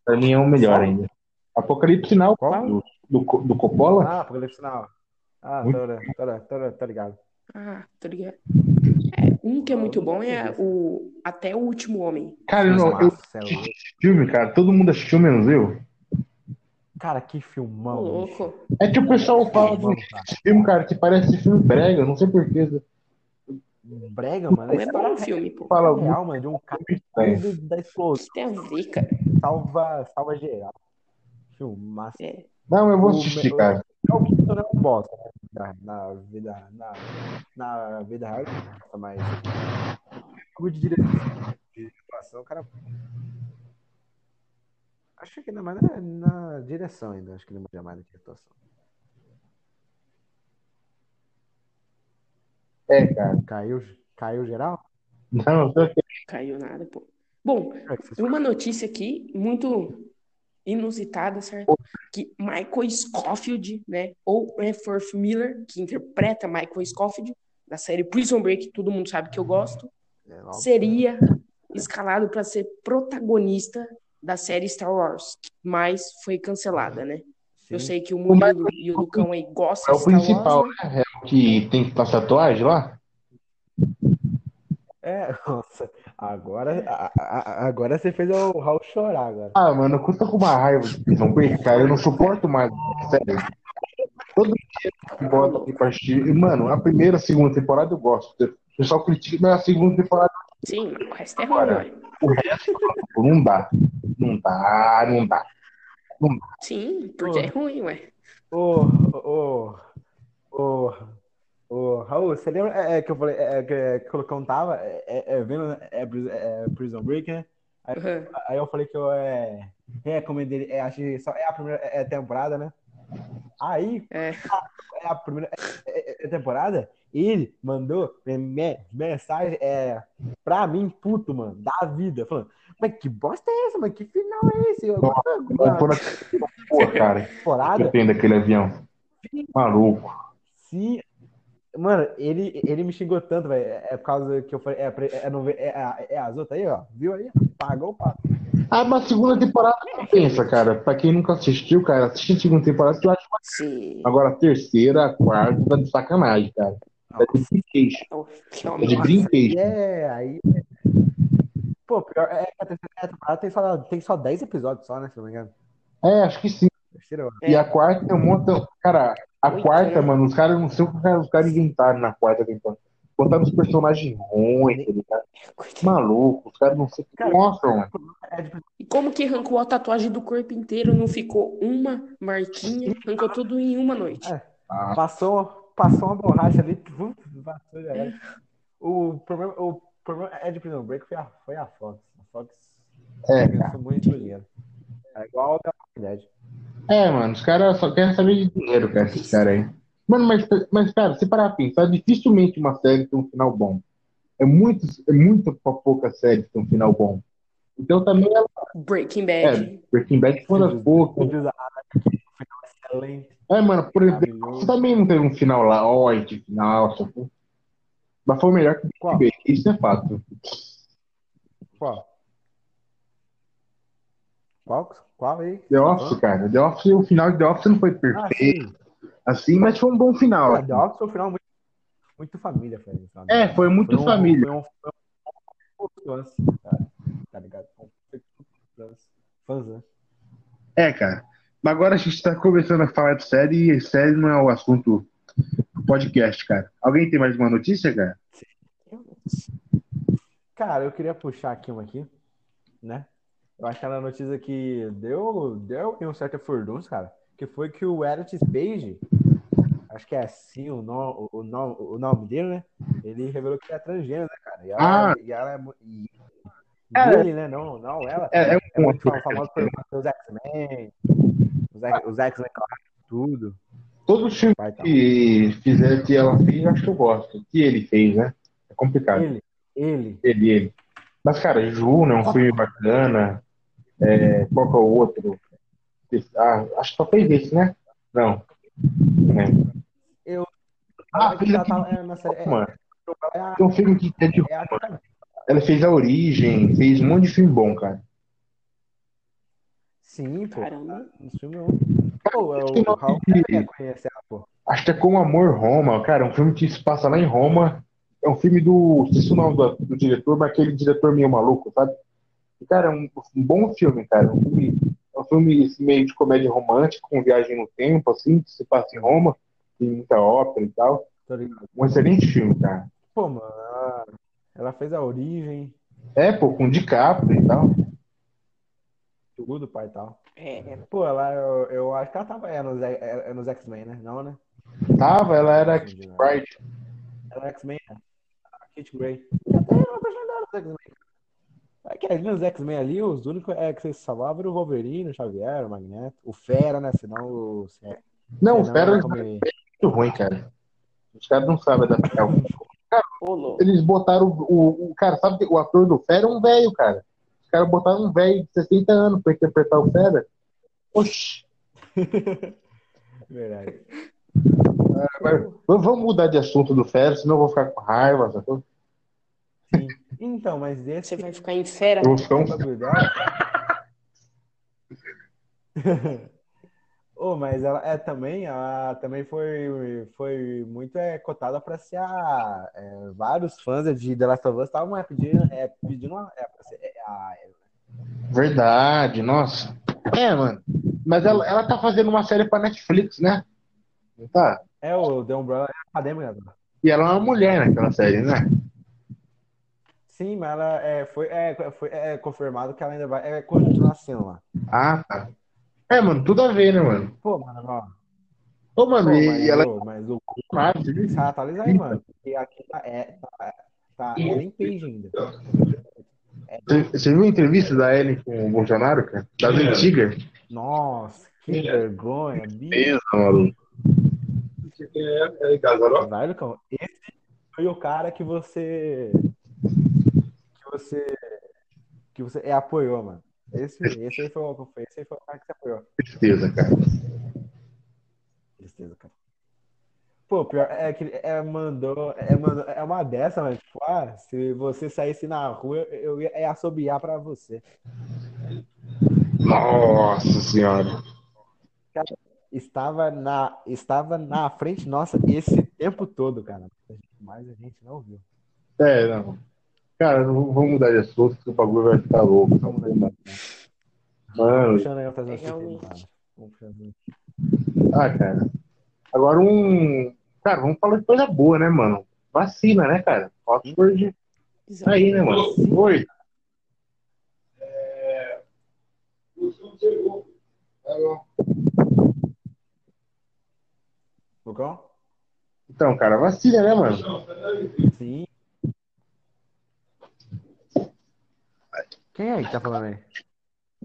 S2: Pra mim é o melhor ainda. Apocalipse Sinal
S1: Qual?
S2: do, do, do Coppola.
S1: Ah, Apocalipse Sinal. Ah, tô, tô, tô, tô ligado.
S3: Ah, tô ligado. É, um que é muito bom é o Até o Último Homem.
S2: Cara, eu, não- eu
S1: é
S2: assisti filme, cara. Todo mundo assistiu, menos eu.
S1: Cara, que filmão. bicho.
S3: louco.
S2: É que o pessoal fala
S1: Filmão,
S2: desse
S1: cara.
S2: filme, cara, que parece filme brega. Não sei porquê.
S1: Brega, mano. A
S3: É bom o filme, pô.
S2: Fala
S1: é real, mano, de um cara do- da
S3: O
S1: explosão.
S3: que tem a ver, cara?
S1: Salva, salva geral. Filmaço.
S3: É.
S2: Não, eu vou
S1: O
S2: assistir,
S1: me-
S2: cara.
S1: É o Keaton é um bosta, né? Na, na vida, na, na vida real, é um mas o de direção, de atuação, o cara. Acho que ainda mais na, na direção ainda, acho que ele manja mais do que atuação.
S2: É, cara.
S1: Caiu, caiu geral?
S2: Não, que-
S3: Caiu nada, pô. Bom,
S1: É
S3: uma notícia aqui muito inusitada, certo? Que Michael Scofield, né? Ou Efforth Miller, que interpreta Michael Scofield, da série Prison Break, todo mundo sabe que eu gosto,
S1: É, não.
S3: seria escalado para ser protagonista da série Star Wars, mas foi cancelada, né? Eu
S1: Sim.
S3: sei que o Murilo e o Lucão aí gostam
S2: é
S3: de
S2: o
S3: Star
S2: principal,
S3: Wars, né?
S2: né? É o que tem que passar tatuagem lá?
S1: É, nossa, agora, a- a- agora você fez o Raul chorar agora.
S2: Ah, mano, eu tô com uma raiva de Break, cara. Eu não suporto mais, sério. Todo dia que bota aqui pra assistir. E, mano, a primeira, a segunda temporada eu gosto. O pessoal critica, mas a segunda temporada
S3: Sim, mas o resto é ruim,
S2: Agora.
S3: ué.
S2: o resto pô, não dá. Não dá, não dá.
S3: Sim, porque é ruim, ué.
S1: Ô, ô, ô, ô, Raul, você lembra é, é, que eu falei é, é, que, que o Lucão tava é, é, é vendo é, Pris- é, Prison Break, né?
S3: Uhum.
S1: Aí eu falei que eu é, recomendei, é, acho que só é a primeira é, temporada, né? Aí,
S3: É.
S1: é a primeira é, é, temporada, ele mandou me- me- mensagem é, pra mim, puto, mano, da vida, falando, mas que bosta é essa, mano? Que final é esse? Eu,
S2: Não, por aqui, pô, cara, que
S1: temporada,
S2: eu tenho daquele avião. Maluco.
S1: Sim. Mano, ele, ele me xingou tanto, velho. É é por causa que eu falei. É, é, não, é, é, é as outras aí, ó. Viu aí? Pagou o papo.
S2: Ah, mas a segunda temporada pensa, cara. Pra quem nunca assistiu, cara, assiste a segunda temporada que eu acho. Agora a terceira, a quarta, tá de sacanagem, cara. De brinquedo.
S3: Que é uma
S2: Tá de
S3: nossa.
S2: brinquedo.
S1: É, aí. Pô, pior é que a terceira temporada tem só, tem só 10 episódios só, né? Se não me engano.
S2: É, acho que sim.
S1: Ó.
S2: E a quarta tem um monte. Cara, a
S3: Oito,
S2: quarta, mano, os caras não sei o que os caras- inventaram na quarta temporada. Botaram os personagens ruins, tá. Maluco, os caras não sei o que mostram, mano.
S1: É de-
S3: E como que arrancou a tatuagem do corpo inteiro? Não ficou uma marquinha? Arrancou tudo em uma noite.
S1: É.
S2: Ah,
S1: Passou, passou uma borracha ali, pum, passou, já era. O problema, o problema é de Prison Break foi a, foi a Fox. A Fox
S2: É,
S1: gastou muito dinheiro. É igual a Dead.
S2: É, mano, os caras só querem saber de dinheiro, cara, esses caras aí. Mano, mas, mas, cara, se parar pra pensar, dificilmente uma série tem um final bom. É muito, é muito pouca série tem um final bom. Então também ela,
S3: Breaking
S2: é,
S3: Bad.
S2: Breaking Bad foi uma das poucas.
S1: A é excelente.
S2: É, mano, por exemplo,
S1: Maravilhoso.
S2: também não teve um final lá, ó, que final, só foi- mas foi melhor que? Breaking Bad, isso é fato.
S1: Qual? Qual? Qual aí?
S2: The Office, cara, The Office, o final de The Office não foi
S1: Ah,
S2: perfeito,
S1: sim.
S2: assim, mas foi um bom final.
S1: Cara, The Office foi um final muito, muito família, foi, sabe?
S2: É, foi muito
S1: um-
S2: família.
S1: Foi um, foi um, tá, tá ligado? Foi um fãs, fãs, né?
S2: É, cara. Mas agora a gente tá começando a falar de série e série não é o assunto do podcast, cara. Alguém tem mais uma notícia, cara?
S1: Cara, eu queria puxar aqui uma aqui, né? Eu acho que era a notícia que deu, deu um certo furdunço, cara, que foi que o Elliot Page, acho que é assim o nome, o nome, o nome dele, né? Ele revelou que é transgênero, né, cara? E ela,
S2: Ah.
S1: e ela é, mu- e,
S2: É.
S1: ele, né? Não, não ela.
S2: É, é
S1: É muito famoso por os X-Men, os X- os X-Men, tudo.
S2: Todos os filmes
S1: Vai, tá.
S2: que fizeram que ela fez, acho que eu gosto. Que ele fez, né? É complicado.
S1: Ele, ele.
S2: Ele, ele. Mas, cara, Ju, né? Um filme bacana. É, qual que é o outro? Ah, acho que só fez esse, né? Não. É.
S1: Eu.
S2: Ah,
S1: é que
S2: fez
S1: ela
S2: aquele
S1: tá- é, na série- é-
S2: Mano,
S1: é
S2: tem um filme que é de
S1: é a-
S2: Ela fez A Origem, fez um monte de filme bom, cara.
S1: Sim, pô.
S3: Caramba.
S1: Esse filme é Pô, é o Raul conhecer ela, pô.
S2: Acho que é Com Amor Roma, cara. É um filme que se passa lá em Roma. É um filme do. Não sei se o nome do, do diretor, mas aquele diretor meio maluco, sabe? E, cara, é um, um bom filme, cara. Um filme, é um filme esse meio de comédia romântica, com viagem no tempo, assim, que se passa em Roma. Tem muita ópera e tal. Um excelente filme, cara.
S1: Pô, mano, ela fez a origem.
S2: É, pô, com DiCaprio e tal.
S1: Tudo, pai e tal.
S3: É,
S1: Pô, ela, eu, eu acho que ela tava é, nos, é, é nos X-Men, né? Não, né?
S2: Tava, ela era
S1: Entendi, né?
S2: Pride.
S1: Ela é X-Men, né? A Kate Grey. E até nos X-Men. É que ali nos X-Men ali, os únicos é, que você salvava eram o Wolverine, o Xavier, o Magneto, o Fera, né? Senão o.
S2: Não, o Fera
S1: era
S2: é muito ruim, cara. Os caras não sabem adaptar. o-
S3: louco.
S2: Eles botaram o, o, o- Cara, sabe que o ator do Fera é um velho, cara. Caras botaram um velho de 60 anos pra interpretar o Fera. Oxi.
S1: Verdade.
S2: Mas v- Vamos mudar de assunto do Fera, senão eu vou ficar com raiva. sacou?
S1: Sim. Então, mas esse
S3: Você vai ficar em fera.
S2: Eu vou ficar um.
S1: Oh, mas ela é também, ela também foi, foi muito é, cotada para ser a. é, vários fãs de The Last of Us estavam é, pedindo, é, pedindo uma, é, é, a,
S2: Verdade, nossa. É, mano. Mas ela, ela tá fazendo uma série pra Netflix, né? Não tá?
S1: é o The Umbrella é acadêmica.
S2: E ela é uma mulher naquela série, né?
S1: Sim, mas ela é, foi, é, foi é, confirmado que ela ainda vai é, continuar sendo lá.
S2: Ah, tá. É, mano, tudo a ver, né, mano?
S1: Pô, mano, ó.
S2: Ô,
S1: Pô,
S2: mano, e,
S1: mas,
S2: ela
S1: ô, mas o
S2: é viu?
S1: se atualiza aí, mano. Porque aqui tá, é, tá, tá Ellen Page ainda.
S2: Você- Você viu a entrevista da Ellen com o Bolsonaro, cara? Das antigas?
S1: Nossa, que vergonha, bicho.
S2: Isso, maluco.
S1: Velho, cão, esse foi o cara que você. Que você. Que você é, apoiou, mano. Esse, esse, aí foi, o- foi- esse aí foi o cara que você apoiou.
S2: Tristeza, cara.
S1: Tristeza, cara. Pô, pior é que ele é, mandou, é, mandou. É uma dessa, mas, tipo, ah, se você saísse na rua, eu ia é assobiar pra você.
S2: Nossa senhora.
S1: Estava na, estava na frente nossa esse tempo todo, cara. Mas a gente não viu.
S2: É, não. Cara, não vamos mudar de assunto, que o bagulho vai ficar louco.
S1: Vamos mudar de
S2: Mano,
S1: Puxando aí
S3: Realmente.
S1: Vamos puxando.
S2: ah, cara. Agora um. Cara, vamos falar de coisa boa, né, mano? Vacina, né, cara? Oxford tá aí, né, mano? Oi.
S1: Lucão?
S2: Então, cara, vacina, né, mano?
S1: Sim. Quem é que tá falando aí?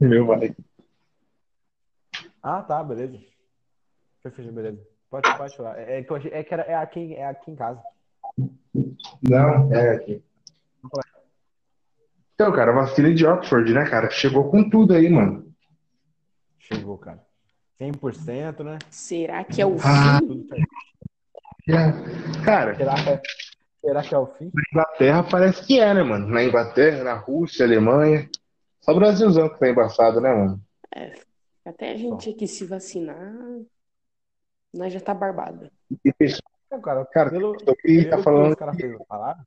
S2: Meu vai.
S1: Ah, tá, beleza. Perfeito, beleza. Pode, pode falar. É, é que achei- é que era, é, aqui, é aqui em casa.
S2: Não, é aqui. Então, cara, vacina de Oxford, né, cara? Chegou com tudo aí, mano.
S1: Chegou, cara. 100%, né?
S3: Será que é o
S2: Ah.
S3: fim?
S1: Certo.
S2: Cara,
S1: Será que, é, será que é o fim?
S2: na Inglaterra parece que é, né, mano? Na Inglaterra, na Rússia, Alemanha. Só o Brasilzão que tá embaçado, né, mano?
S3: Até a gente aqui se vacinar, nós já tá barbado.
S2: E
S1: Não, cara,
S2: Cara,
S1: pelo,
S2: que tá
S1: pelo que
S2: falando
S1: os caras fez- falaram.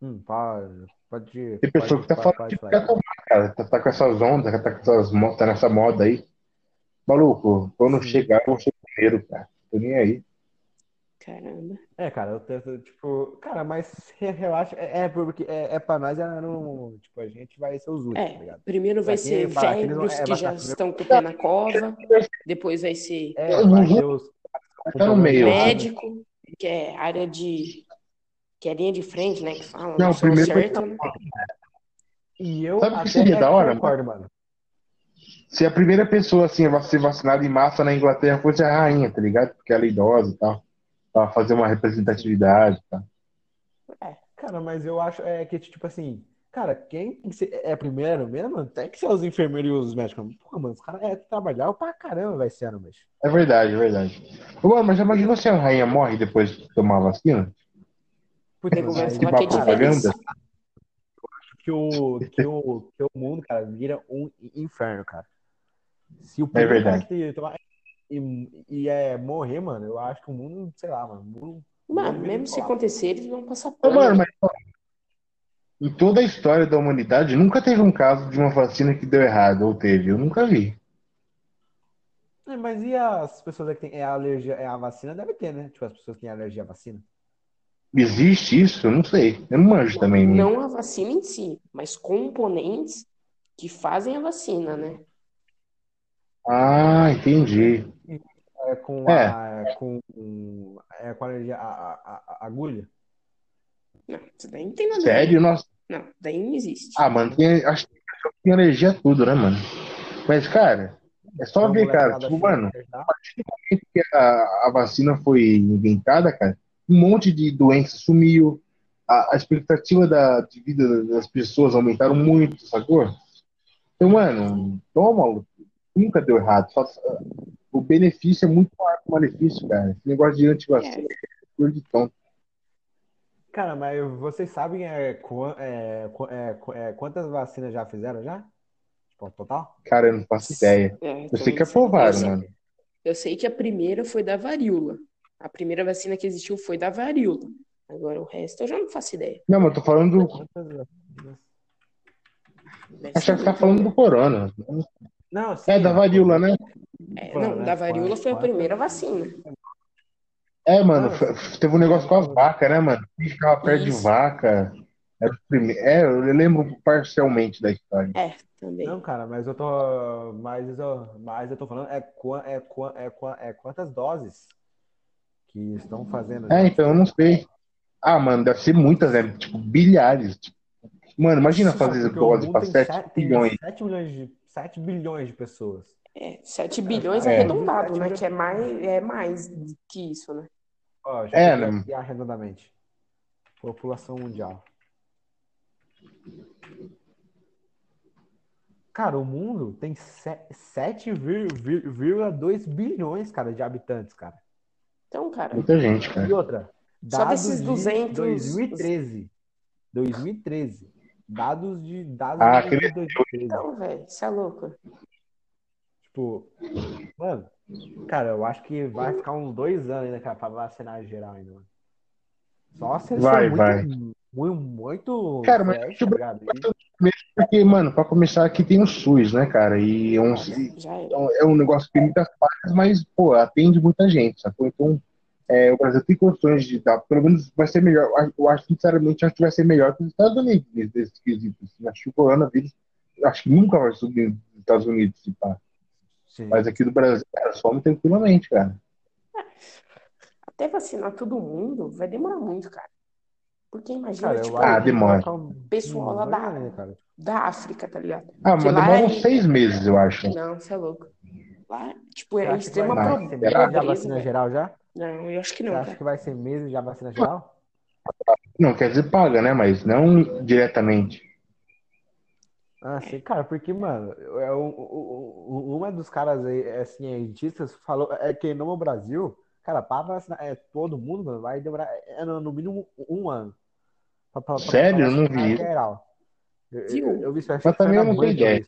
S1: Hum, pode, pode ir.
S2: Tem pessoa
S1: pode,
S2: que tá
S1: pode,
S2: falando
S1: pode
S2: que quer tomar, cara. Tá, tá com essas ondas, tá com essas mo- tá nessa moda aí. Maluco, quando
S1: Sim.
S2: chegar, eu vou ser o primeiro, cara. Tô nem aí.
S3: Caramba.
S1: É, cara, eu tento, tipo, cara, mas re- relaxa, é, é porque é, é pra nós, é no, tipo, a gente vai ser os últimos, tá
S3: É,
S1: ligado?
S3: primeiro vai ser velhos
S1: é,
S3: que já
S1: tá-
S3: estão com o pé na cova, depois vai ser
S1: É, vai ter os.
S2: Tá no meio.
S3: médico, que é área de. que é linha de frente, né? Que fala,
S2: Não, primeiro
S3: certo, né?
S1: E eu
S2: Sabe o que seria
S1: é
S2: da hora,
S1: concordo, mano.
S2: Se a primeira pessoa, assim, a ser vacinada em massa na Inglaterra fosse a rainha, tá ligado? Porque ela é idosa e tal. Pra fazer uma representatividade, tá?
S1: Cara, mas eu acho é que, tipo assim, cara, quem tem que ser, é primeiro mesmo, tem que ser os enfermeiros e os médicos. Pô, mano, os caras é, trabalhar pra caramba vai ser ano, bicho.
S2: É verdade, é verdade. Ô, mano, mas já imaginou se a rainha morre depois de tomar a vacina?
S3: Vai
S1: mas
S2: Tipo, a
S3: é
S2: propaganda?
S3: velhice.
S1: que o, que, o, que o mundo, cara, vira um inferno, cara. Se o
S2: É verdade.
S1: tomar e, e é morrer, mano, eu acho que o mundo, sei lá, mano, o mundo,
S3: Mano, mesmo se acontecer, eles vão passar pano.
S2: mano, mas em toda a história da humanidade, nunca teve um caso de uma vacina que deu errado, ou teve, eu nunca vi.
S1: É, mas e as pessoas que têm é, alergia é a vacina? Deve ter, né? Tipo, as pessoas que têm alergia à vacina.
S2: Existe isso? Eu não sei. Eu não manjo também. né?
S3: Não a vacina em si, mas componentes que fazem a vacina, né?
S2: Ah, entendi.
S1: É com
S2: É.
S1: a. Com, é com a, a, a- a agulha?
S3: Não, isso daí não tem nada a.
S2: Sério? Nossa.
S3: Não, daí não existe.
S2: Ah, mano, tem, acho que tem alergia a tudo, né, mano? Mas, cara, é só ver, cara. Tipo,
S1: assim,
S2: mano,
S1: acertar.
S2: que a, a vacina foi inventada, cara, um monte de doença sumiu, a, a expectativa da, de vida das pessoas aumentaram muito, sacou? Então, mano, toma, nunca deu errado. Só- o benefício é muito maior que o malefício, cara. Esse negócio de antivacina é coisa de tonto.
S1: Cara, mas vocês sabem é, é, é, é, quantas vacinas já fizeram já? Tipo, total?
S2: Cara, eu não faço ideia.
S3: É,
S2: Eu sei que.
S3: Eu
S2: aprovaram,
S3: sei-
S2: mano.
S3: Eu sei que a primeira foi da varíola. A primeira vacina que existiu foi da varíola. Agora o resto eu já não faço ideia.
S2: Não, mas eu tô falando.
S1: Quantas vacinas?
S3: Deve
S2: Achava
S3: ser
S2: que você tá falando do corona.
S1: Não, sim,
S2: É da varíola, né?
S3: É, não, da varíola foi a primeira vacina.
S2: É, mano, teve um negócio com as vacas, né, mano? Ficava perto de
S3: Isso.
S2: vaca. Era o primeiro. É, eu lembro parcialmente da história.
S3: É, também.
S1: Não, cara, mas eu tô. Mas eu, mas eu tô falando é, é, é, é quantas doses que estão fazendo.
S2: É, então eu não sei. Ah, mano, deve ser muitas, né? Tipo, bilhares. Tipo, mano, imagina
S1: Cara,
S2: fazer dose pra
S1: tem
S2: 7
S1: sete- tem
S2: bilhões.
S1: 7 milhões de, 7 bilhões de pessoas.
S3: É, 7 bilhões
S2: É.
S3: arredondado, né? Que é mais, é mais que isso, né?
S1: Ó, deixa
S2: É, né?
S1: aqui arredondamente. População mundial. Cara, o mundo tem se- 7,2 bilhões, cara, de habitantes, cara.
S3: Então, cara,
S2: Muita gente, cara.
S1: E outra,
S3: Só desses
S1: de
S3: 200
S1: 2013. 2013. Dados de dados
S2: Ah,
S1: de
S2: aquele-
S1: 2013.
S3: então, velho, você é louco.
S1: Tipo, mano, cara, eu acho que vai ficar uns dois anos ainda, cara, pra vacinar geral ainda, mano. Só se
S2: Vai,
S1: forem muito, muito, muito
S2: Cara, mas
S1: tá? E-
S2: Porque, mano, pra começar aqui tem o SUS, né, cara? E é um,
S3: Já é.
S2: é um negócio que tem muitas falhas, mas, pô, atende muita gente, sacou? Então, é, o Brasil tem condições de dar, pelo menos vai ser melhor. Eu acho- sinceramente, acho que vai ser melhor que os Estados Unidos nesse quesito. assim. Acho que o coronavírus, acho que nunca vai subir nos Estados Unidos, se pá.
S1: Sim.
S2: Mas aqui do Brasil, cara, some tranquilamente, cara.
S3: Até vacinar todo mundo vai demorar muito, cara. Porque imagina,
S1: Cara, eu
S3: tipo,
S1: acho
S2: Ah,
S1: que
S2: demora.
S1: vai ficar um-
S3: pessoal lá da-
S1: cara.
S3: da África, tá ligado?
S2: Ah, mas demora
S3: é-
S2: uns seis meses, eu acho.
S3: Não, você é louco. Lá, tipo, é extrema
S1: meses já
S3: pobreza,
S1: vacina geral já?
S3: Não, eu acho que
S1: Você
S3: não,
S1: acha
S3: cara.
S1: que vai ser meses já vacina geral?
S2: Não, quer dizer paga, né? Mas não diretamente.
S1: Ah, sim, cara, porque, mano, é um, um- um- uma dos caras aí, é, cientistas falou é que no Brasil, cara, para vacinar é, todo mundo, mano, vai demorar é, no, no mínimo um ano. Pra, pra,
S2: Sério?
S1: pra
S2: Eu não vi.
S1: geral. Eu, eu, eu vi isso, eu achei
S2: Mas também eu
S1: na
S2: não tenho ideia.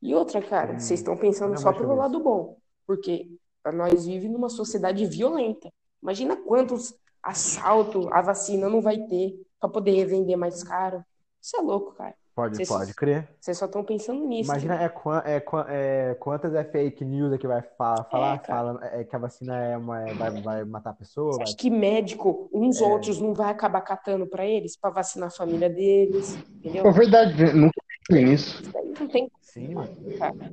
S3: E outra, cara,
S1: Hum.
S3: vocês estão pensando
S1: Não,
S3: só pelo lado bom. Porque nós vivemos numa sociedade violenta. Imagina quantos assaltos a vacina não vai ter pra poder vender mais caro. Isso é louco, cara.
S1: Pode, pode crer.
S3: Vocês só estão pensando nisso.
S1: Imagina é, qua- é, qua- é, quantas é fake news é que vai fa- falar,
S3: cara.
S1: fala, é, que a vacina é uma, é- vai, vai matar a pessoa, vai
S3: acha que médico, uns
S1: É.
S3: outros, não vai acabar catando pra eles, pra vacinar a família deles, entendeu?
S2: Pô, verdade, nunca pensei nisso.
S3: Isso daí não tem
S1: Sim, mano.
S3: cara.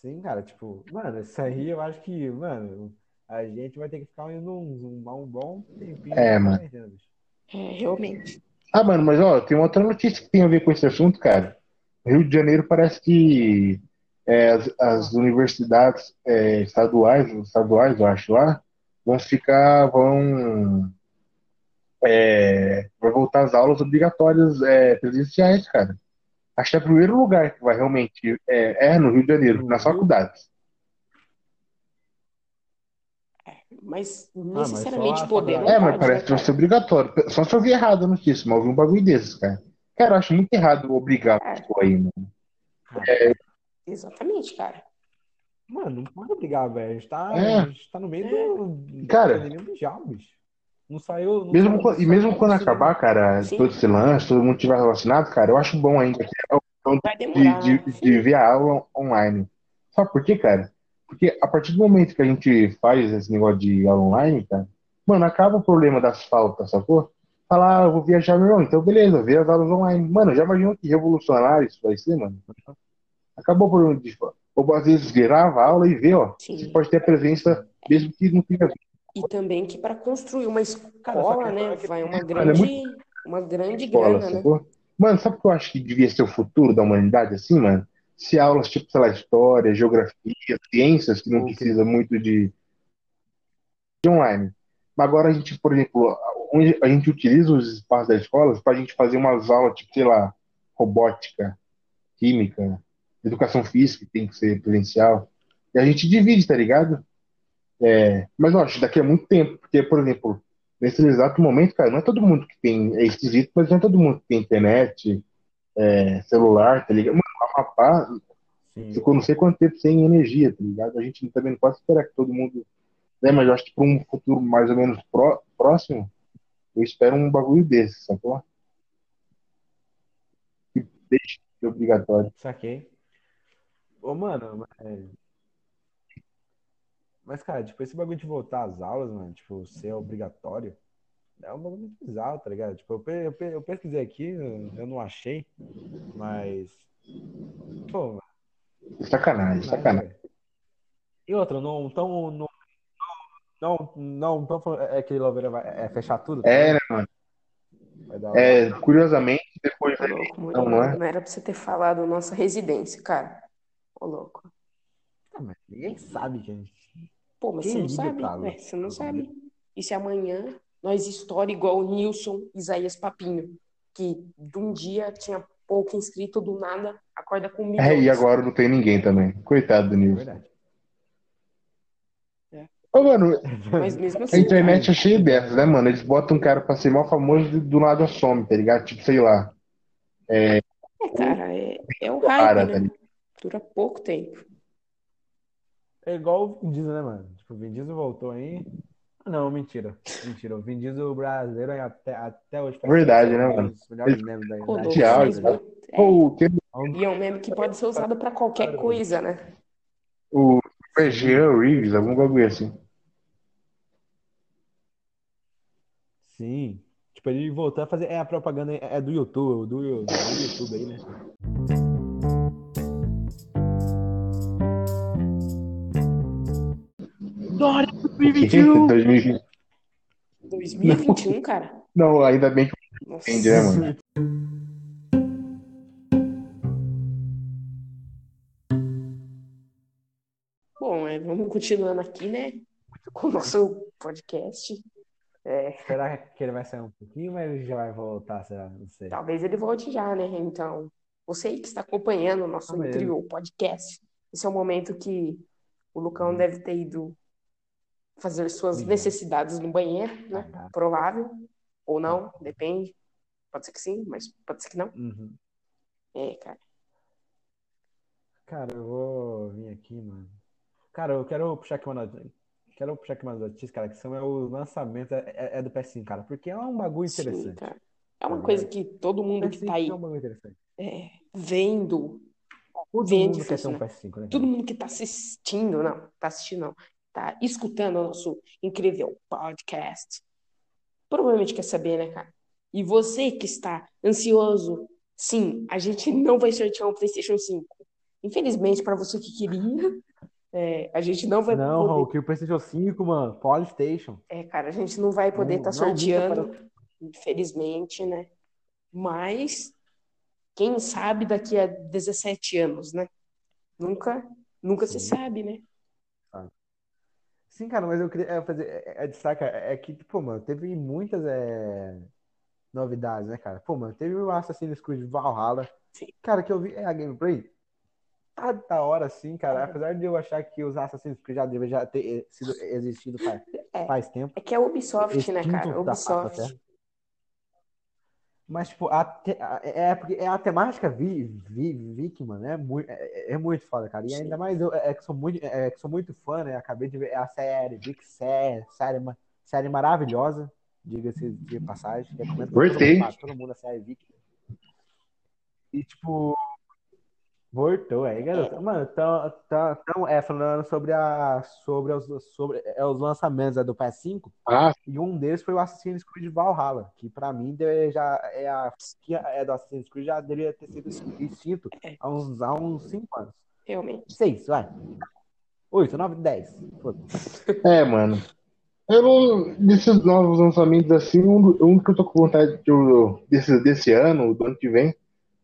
S1: Sim, cara, tipo, mano, isso aí eu acho que, mano, a gente vai ter que ficar indo um, um, um bom tempinho
S2: É, mano.
S1: bicho.
S3: É, realmente.
S2: Ah, mano, mas ó, tem uma outra notícia que tem a ver com esse assunto, cara. Rio de Janeiro parece que é, as, as universidades é, estaduais, estaduais, eu acho lá, vão ficar, vão, é, vai voltar às aulas obrigatórias é, presenciais, cara. Acho que é o primeiro lugar que vai realmente é, é no Rio de Janeiro, nas
S1: Uhum.
S2: faculdades.
S3: Mas
S1: mas
S3: necessariamente
S1: só a
S3: poder.
S2: É, mas parece
S3: né,
S2: que vai ser obrigatório. Só se eu vi errado a notícia, mas eu vi um bagulho desses, cara. Cara, eu acho muito errado obrigar a
S3: É.
S2: pessoa aí, mano.
S3: Exatamente, cara.
S1: Mano, não pode brigar, velho. A gente tá,
S2: É.
S1: a gente tá no meio do,
S2: Cara.
S1: da pandemia mundial, bicho. Não saiu. Não
S2: Mesmo,
S1: saiu-
S2: e mesmo quando acabar, cara,
S3: Sim.
S2: todo esse lance, todo mundo tiver vacinado, cara, eu acho bom ainda que é
S3: Vai
S2: de,
S3: demorar.
S2: de, de ver a aula online. Sabe por quê, cara? Porque a partir do momento que a gente faz esse negócio de aula online, cara, mano, acaba o problema das faltas, sacou? falar, ah, eu vou viajar, meu irmão. Então, beleza, vê as aulas online. Mano, já imaginou que revolucionário isso vai ser, mano? Acabou por um ou às vezes grava a aula e vê, ó.
S3: Sim.
S2: Você pode ter a presença, mesmo que não tenha
S3: E também que para construir uma escola, né, vai uma
S2: Olha,
S3: grande, uma grande
S2: escola,
S3: grana, né?
S2: sacou? Mano, sabe o que eu acho que devia ser o futuro da humanidade, assim, mano? Se aulas tipo, sei lá, história, geografia, ciências, que não
S1: O quê?
S2: precisa muito de, de online. Mas agora a gente, por exemplo, onde a gente utiliza os espaços das escolas para a gente fazer umas aulas, tipo, sei lá, robótica, química, educação física, que tem que ser presencial. E a gente divide, tá ligado? É, mas eu acho que daqui a muito tempo, porque, por exemplo, nesse exato momento, cara, não é todo mundo que tem, é esquisito, mas não é todo mundo que tem internet, é, celular, tá ligado? Mano, o Amapá ficou não sei quanto tempo sem energia, tá ligado? A gente também não pode esperar que todo mundo. Né, mas eu acho que para um futuro mais ou menos pró- próximo, eu espero um bagulho desse, sacou? Que deixe de ser obrigatório.
S1: Saquei. Ô, mano, mas... mas, cara, tipo, esse bagulho de voltar às aulas, mano, tipo, ser obrigatório, é um bagulho muito bizarro, tá ligado? Tipo, eu, eu, eu pesquisei aqui, eu não achei, mas. Pô,
S2: Sacanagem,
S1: nada,
S2: sacanagem.
S1: velho. E outra, não tão. Não, não, não tão falando. É que Louveira vai é fechar tudo?
S2: É,
S1: também?
S2: né, mano?
S1: Vai dar-
S2: É, curiosamente, depois
S3: Ô, louco,
S2: Não, não é?
S3: Não era pra você ter falado nossa residência, cara. Ô, louco.
S1: Ah, mas ninguém sabe que a gente.
S3: Pô, mas
S1: Quem
S3: você não
S1: liga
S3: sabe?
S1: pra
S3: É, você não sabe. E se amanhã nós estoura igual o Nilson Isaías Papinho, que de um dia tinha pouco inscrito, do nada acorda com milhões.
S2: É, e agora não tem ninguém também. Coitado do
S1: É
S2: Nilson.
S1: verdade.
S2: Ô, mano,
S3: Mas mesmo
S2: a
S3: assim,
S2: internet é cheia dessas, né, mano? Eles botam um cara pra ser mal famoso e do nada some, tá ligado? Tipo, sei lá.
S3: é, cara, é, é o hype,
S2: tá
S3: né?
S2: ligado?
S3: Dura pouco tempo.
S1: É igual o Vin Diesel, né, mano? Tipo, o Vin Diesel voltou aí. Ah, Não, mentira. Mentira. O Vin Diesel brasileiro é até, até hoje. faz
S2: Verdade, né, mano?
S1: dos melhores memes da,
S3: Ô,
S1: da
S3: louco,
S2: de
S1: história,
S2: áudio,
S3: mas,
S1: ligado?
S3: é, e é um meme que pode ser usado pra qualquer coisa, né?
S2: o Jean Reeves, algum bagulho assim.
S1: Sim. Tipo, ele voltou a fazer. É, a propaganda é é do YouTube, do, do YouTube aí, né? Dória 2021!
S2: 2020.
S3: 2021, cara.
S2: Não, ainda bem que
S3: Nossa.
S2: Entendi, né, mano?
S3: Bom, é, vamos continuando aqui, né? Com o nosso podcast.
S1: Será que ele vai sair um pouquinho, mas ele já vai voltar, será? Não sei.
S3: Talvez ele volte já, né? Então, você aí que está acompanhando o nosso
S1: Ah,
S3: incrível podcast, esse é o momento que o Lucão deve ter ido fazer suas
S1: Sim.
S3: necessidades no banheiro, né?
S1: Ah, tá.
S3: Provável. Ou não, depende. Pode ser que sim, mas pode ser que não.
S1: Uhum.
S3: É, cara.
S1: Cara, eu vou vir aqui, mano. Cara, eu quero puxar aqui uma notícia. Quero puxar aqui uma notícia, cara, que são é, os lançamentos é, é- é do PS5, cara, porque é um bagulho
S3: Sim,
S1: interessante.
S3: cara. É uma
S1: Tá
S3: coisa que todo mundo que
S1: PS5
S3: tá aí
S1: é um bagulho interessante.
S3: é, vendo,
S1: Todo
S3: Bem
S1: mundo quer ter um
S3: né?
S1: PS5, né?
S3: todo mundo que tá assistindo, não, tá assistindo, não, tá escutando o nosso incrível podcast, provavelmente quer saber, né, cara? E você que está ansioso, sim, a gente não vai sortear um PlayStation 5. Infelizmente, para você que queria, é, a gente não vai
S1: Não,
S3: poder.
S1: Raul, que o PlayStation 5, mano, PlayStation.
S3: É, cara, a gente não vai poder
S1: Não-
S3: estar
S1: não liga
S3: sorteando, infelizmente, né? Mas, quem sabe daqui a 17 anos, né? Nunca, nunca se
S1: Sim.
S3: sabe, né?
S1: Sim, cara, mas eu queria é, fazer. É, é, destacar, é, é que, pô, mano, teve muitas é, novidades, né, cara? Pô, mano, teve o Assassin's Creed Valhalla.
S3: Sim.
S1: Cara, que eu vi é a gameplay. Tá da hora, sim, cara. Apesar de eu achar que os Assassin's Creed já devem já ter sido existido faz,
S3: É.
S1: faz tempo.
S3: É que é Ubisoft, né,
S1: Extinto
S3: cara?
S1: face da
S3: Ubisoft.
S1: Mas, tipo, a te- a- é, porque é a temática vi, vi, Viking, mano, é muito, é, é muito foda, cara. E
S3: Sim.
S1: ainda mais eu é que sou muito, é que sou muito fã, né? Acabei de ver a série, Viking, série, série, série maravilhosa, diga-se de passagem. Recomendo pra todo
S2: Gostei.
S1: mundo, todo mundo a série Viking. E, tipo, Voltou aí, garoto. Mano, tão, tão, tão, é, falando sobre, a, sobre, os, sobre é, os lançamentos é, do PS5,
S2: Ah,
S1: e um deles foi o Assassin's Creed Valhalla, que pra mim deve- já é a que é do Assassin's Creed já deveria ter sido extinto
S3: É.
S1: há uns, há uns 5 anos.
S3: Realmente.
S1: 6, vai. 8, 9, 10. Foda-se.
S2: é, mano. Eu não. Desses novos lançamentos assim, um, um que eu tô com vontade de, desse, desse ano, do ano que vem,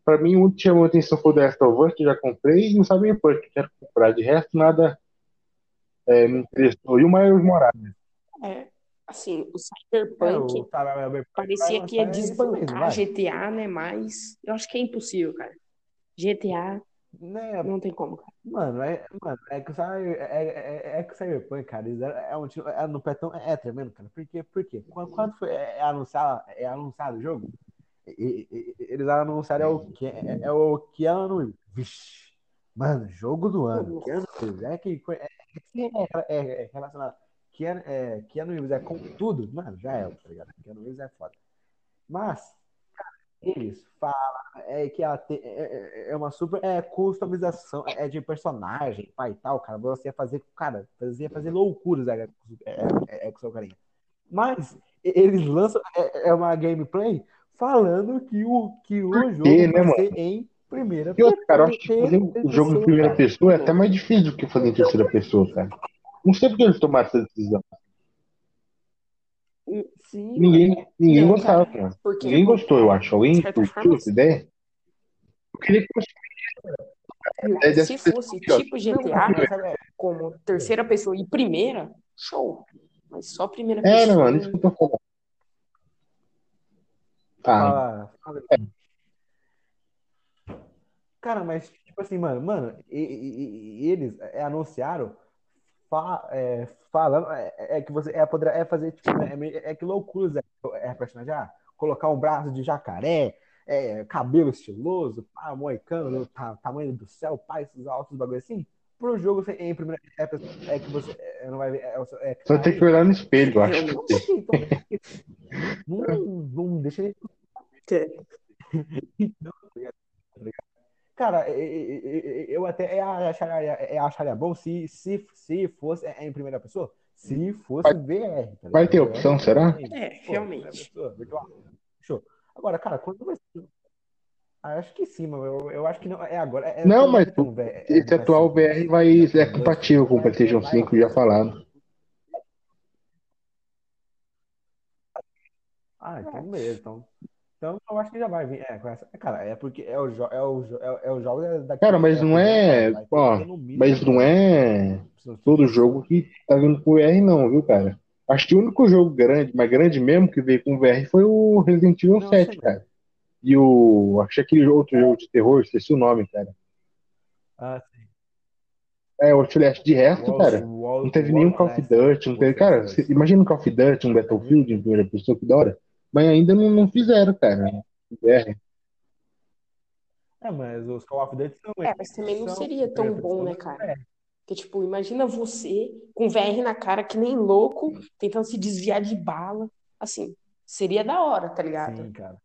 S2: pra mim, um que chamou a atenção foi o The Last of Us, que eu já comprei, e o Cyberpunk, que eu quero comprar. De resto, nada é, me interessou. E o Miles Morales.
S3: É, assim, o
S1: É,
S3: Cyberpunk
S1: o Cyberpunk
S3: parecia que ia
S1: mesmo,
S3: desbancar
S1: vai.
S3: GTA, né? Mas eu acho que é impossível, cara. GTA
S1: Né,
S3: não tem como, cara.
S1: Mano, é, mano, é que o Cyber- é, é, é que o Cyberpunk, cara, é, é um tiro, é no petão, é, é tremendo, cara. Por quê? Por quê? Quando, quando foi é, é anunciado, é anunciado o jogo, e- eles anunciaram é o que é, é o Keanu Reeves. Vixe, mano, jogo do ano. Keanu Reeves, é que é, é, é, é relacionado. Keanu, é, Keanu Reeves é com tudo, mano, já é, tá ligado? Keanu Reeves é foda. Mas eles falam é, que ela tem, é, é- é uma super é, customização é, de personagem, pai e tal, cara. Você ia fazer, cara, você ia fazer loucuras é, é, é, é, com seu carinha. Mas eles lançam é, é uma gameplay falando que o, que o jogo
S2: quê, né,
S1: vai
S2: mano?
S1: ser em primeira
S2: E outra, cara, eu acho que fazer o jogo em primeira
S1: cara.
S2: pessoa é até mais difícil do que fazer em terceira pessoa, cara. Não sei porque eles tomaram essa decisão.
S1: Sim,
S2: Ninguém, ninguém
S3: Não,
S2: gostava,
S3: cara. Porque
S2: Ninguém gostou, eu acho. Alguém curtiu essa ideia? Eu queria que fosse. É
S3: se fosse
S2: pessoa,
S3: tipo GTA,
S1: é,
S3: como terceira pessoa e primeira, show. Mas só primeira
S2: É, né,
S3: pessoa.
S2: mano? Isso que eu tô falando. Tá.
S1: fala, fala Cara, mas, tipo assim, mano, mano, e, e- e eles é, anunciaram fa- é, falando é, é que você é, poder, é fazer, tipo, né, é, é que loucuras é, é personagem, ah, colocar um braço de jacaré, é, cabelo estiloso, pá, moicano, ta- tamanho do céu, pá, esses altos bagulho assim, pro jogo você, em primeira é, é que você é, não vai ver, é, é, é,
S2: Só ter que olhar no espelho, eu acho.
S1: Não, então, não, não deixa ele Não, tá? Tá? Cara, eu até acharia, eu acharia bom se, se, se fosse em primeira pessoa, se fosse VR, tá
S2: Vai ter
S1: VR,
S2: opção, será?
S3: É, realmente.
S1: Show. Agora, cara, quando vai ser? Ah, Acho que sim, mas eu, eu acho que não. É agora. É,
S2: Não, mas
S1: um VR, é,
S2: esse
S1: no
S2: atual
S1: PS5,
S2: VR vai, é compatível com o PlayStation 5, já falaram.
S1: Ah, então beleza. Então, então eu acho que já vai vir. É, com essa, cara, é porque é o, jo- é o, jo- é, o- é o jogo da
S2: Cara, mas não é. Ó, mas não é todo jogo que tá vindo com VR, não, viu, cara? Acho que o único jogo grande, mas grande mesmo, que veio com VR foi o Resident Evil
S1: Não,
S2: 7,
S1: sei
S2: cara. E o. Acho que aquele outro jogo de terror, esqueci o nome, cara.
S1: Ah, sim.
S2: É, o Outlast. De resto,
S1: Wall-
S2: cara,
S1: Wall-
S2: não teve
S1: Wall-
S2: nenhum Call of Duty, não teve. Cara, imagina um Call of Duty, um Battlefield em primeira pessoa, que da hora. Mas ainda não, não fizeram, cara. VR.
S1: É, mas os Call of Duty são.
S3: É, mas também não seria tão bom, né,
S1: É,
S3: cara? Porque, tipo, imagina você com VR na cara, que nem louco, tentando se desviar de bala. Assim, seria da hora, tá ligado?
S1: Sim, cara.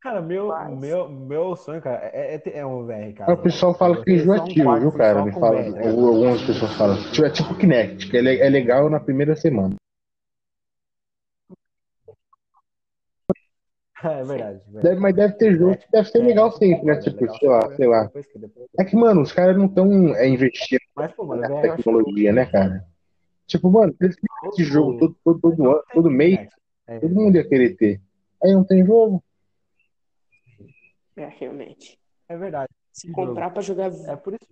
S1: Cara, meu,
S3: Mas-
S1: meu, meu sonho, cara, é, é ter é um VR, cara.
S2: O pessoal fala que é enjoativo, viu, cara? Me fala,
S1: VR,
S2: algumas pessoas falam. Tipo, É tipo Kinect, que é é legal na primeira semana.
S1: É verdade. verdade.
S2: Deve- mas deve ter jogo que deve ser legal sempre, né? Tipo, sei lá, sei lá. É que, mano, os caras não estão é, investindo
S1: Mas, pô, mano,
S2: na tecnologia, né, cara? Tipo, mano, eles ficam esse jogo todo, todo, todo, ano, todo mês,
S1: É,
S2: todo mundo ia querer ter. Aí não tem jogo.
S3: É, realmente.
S1: é verdade.
S3: Se comprar pra jogar
S1: É por isso.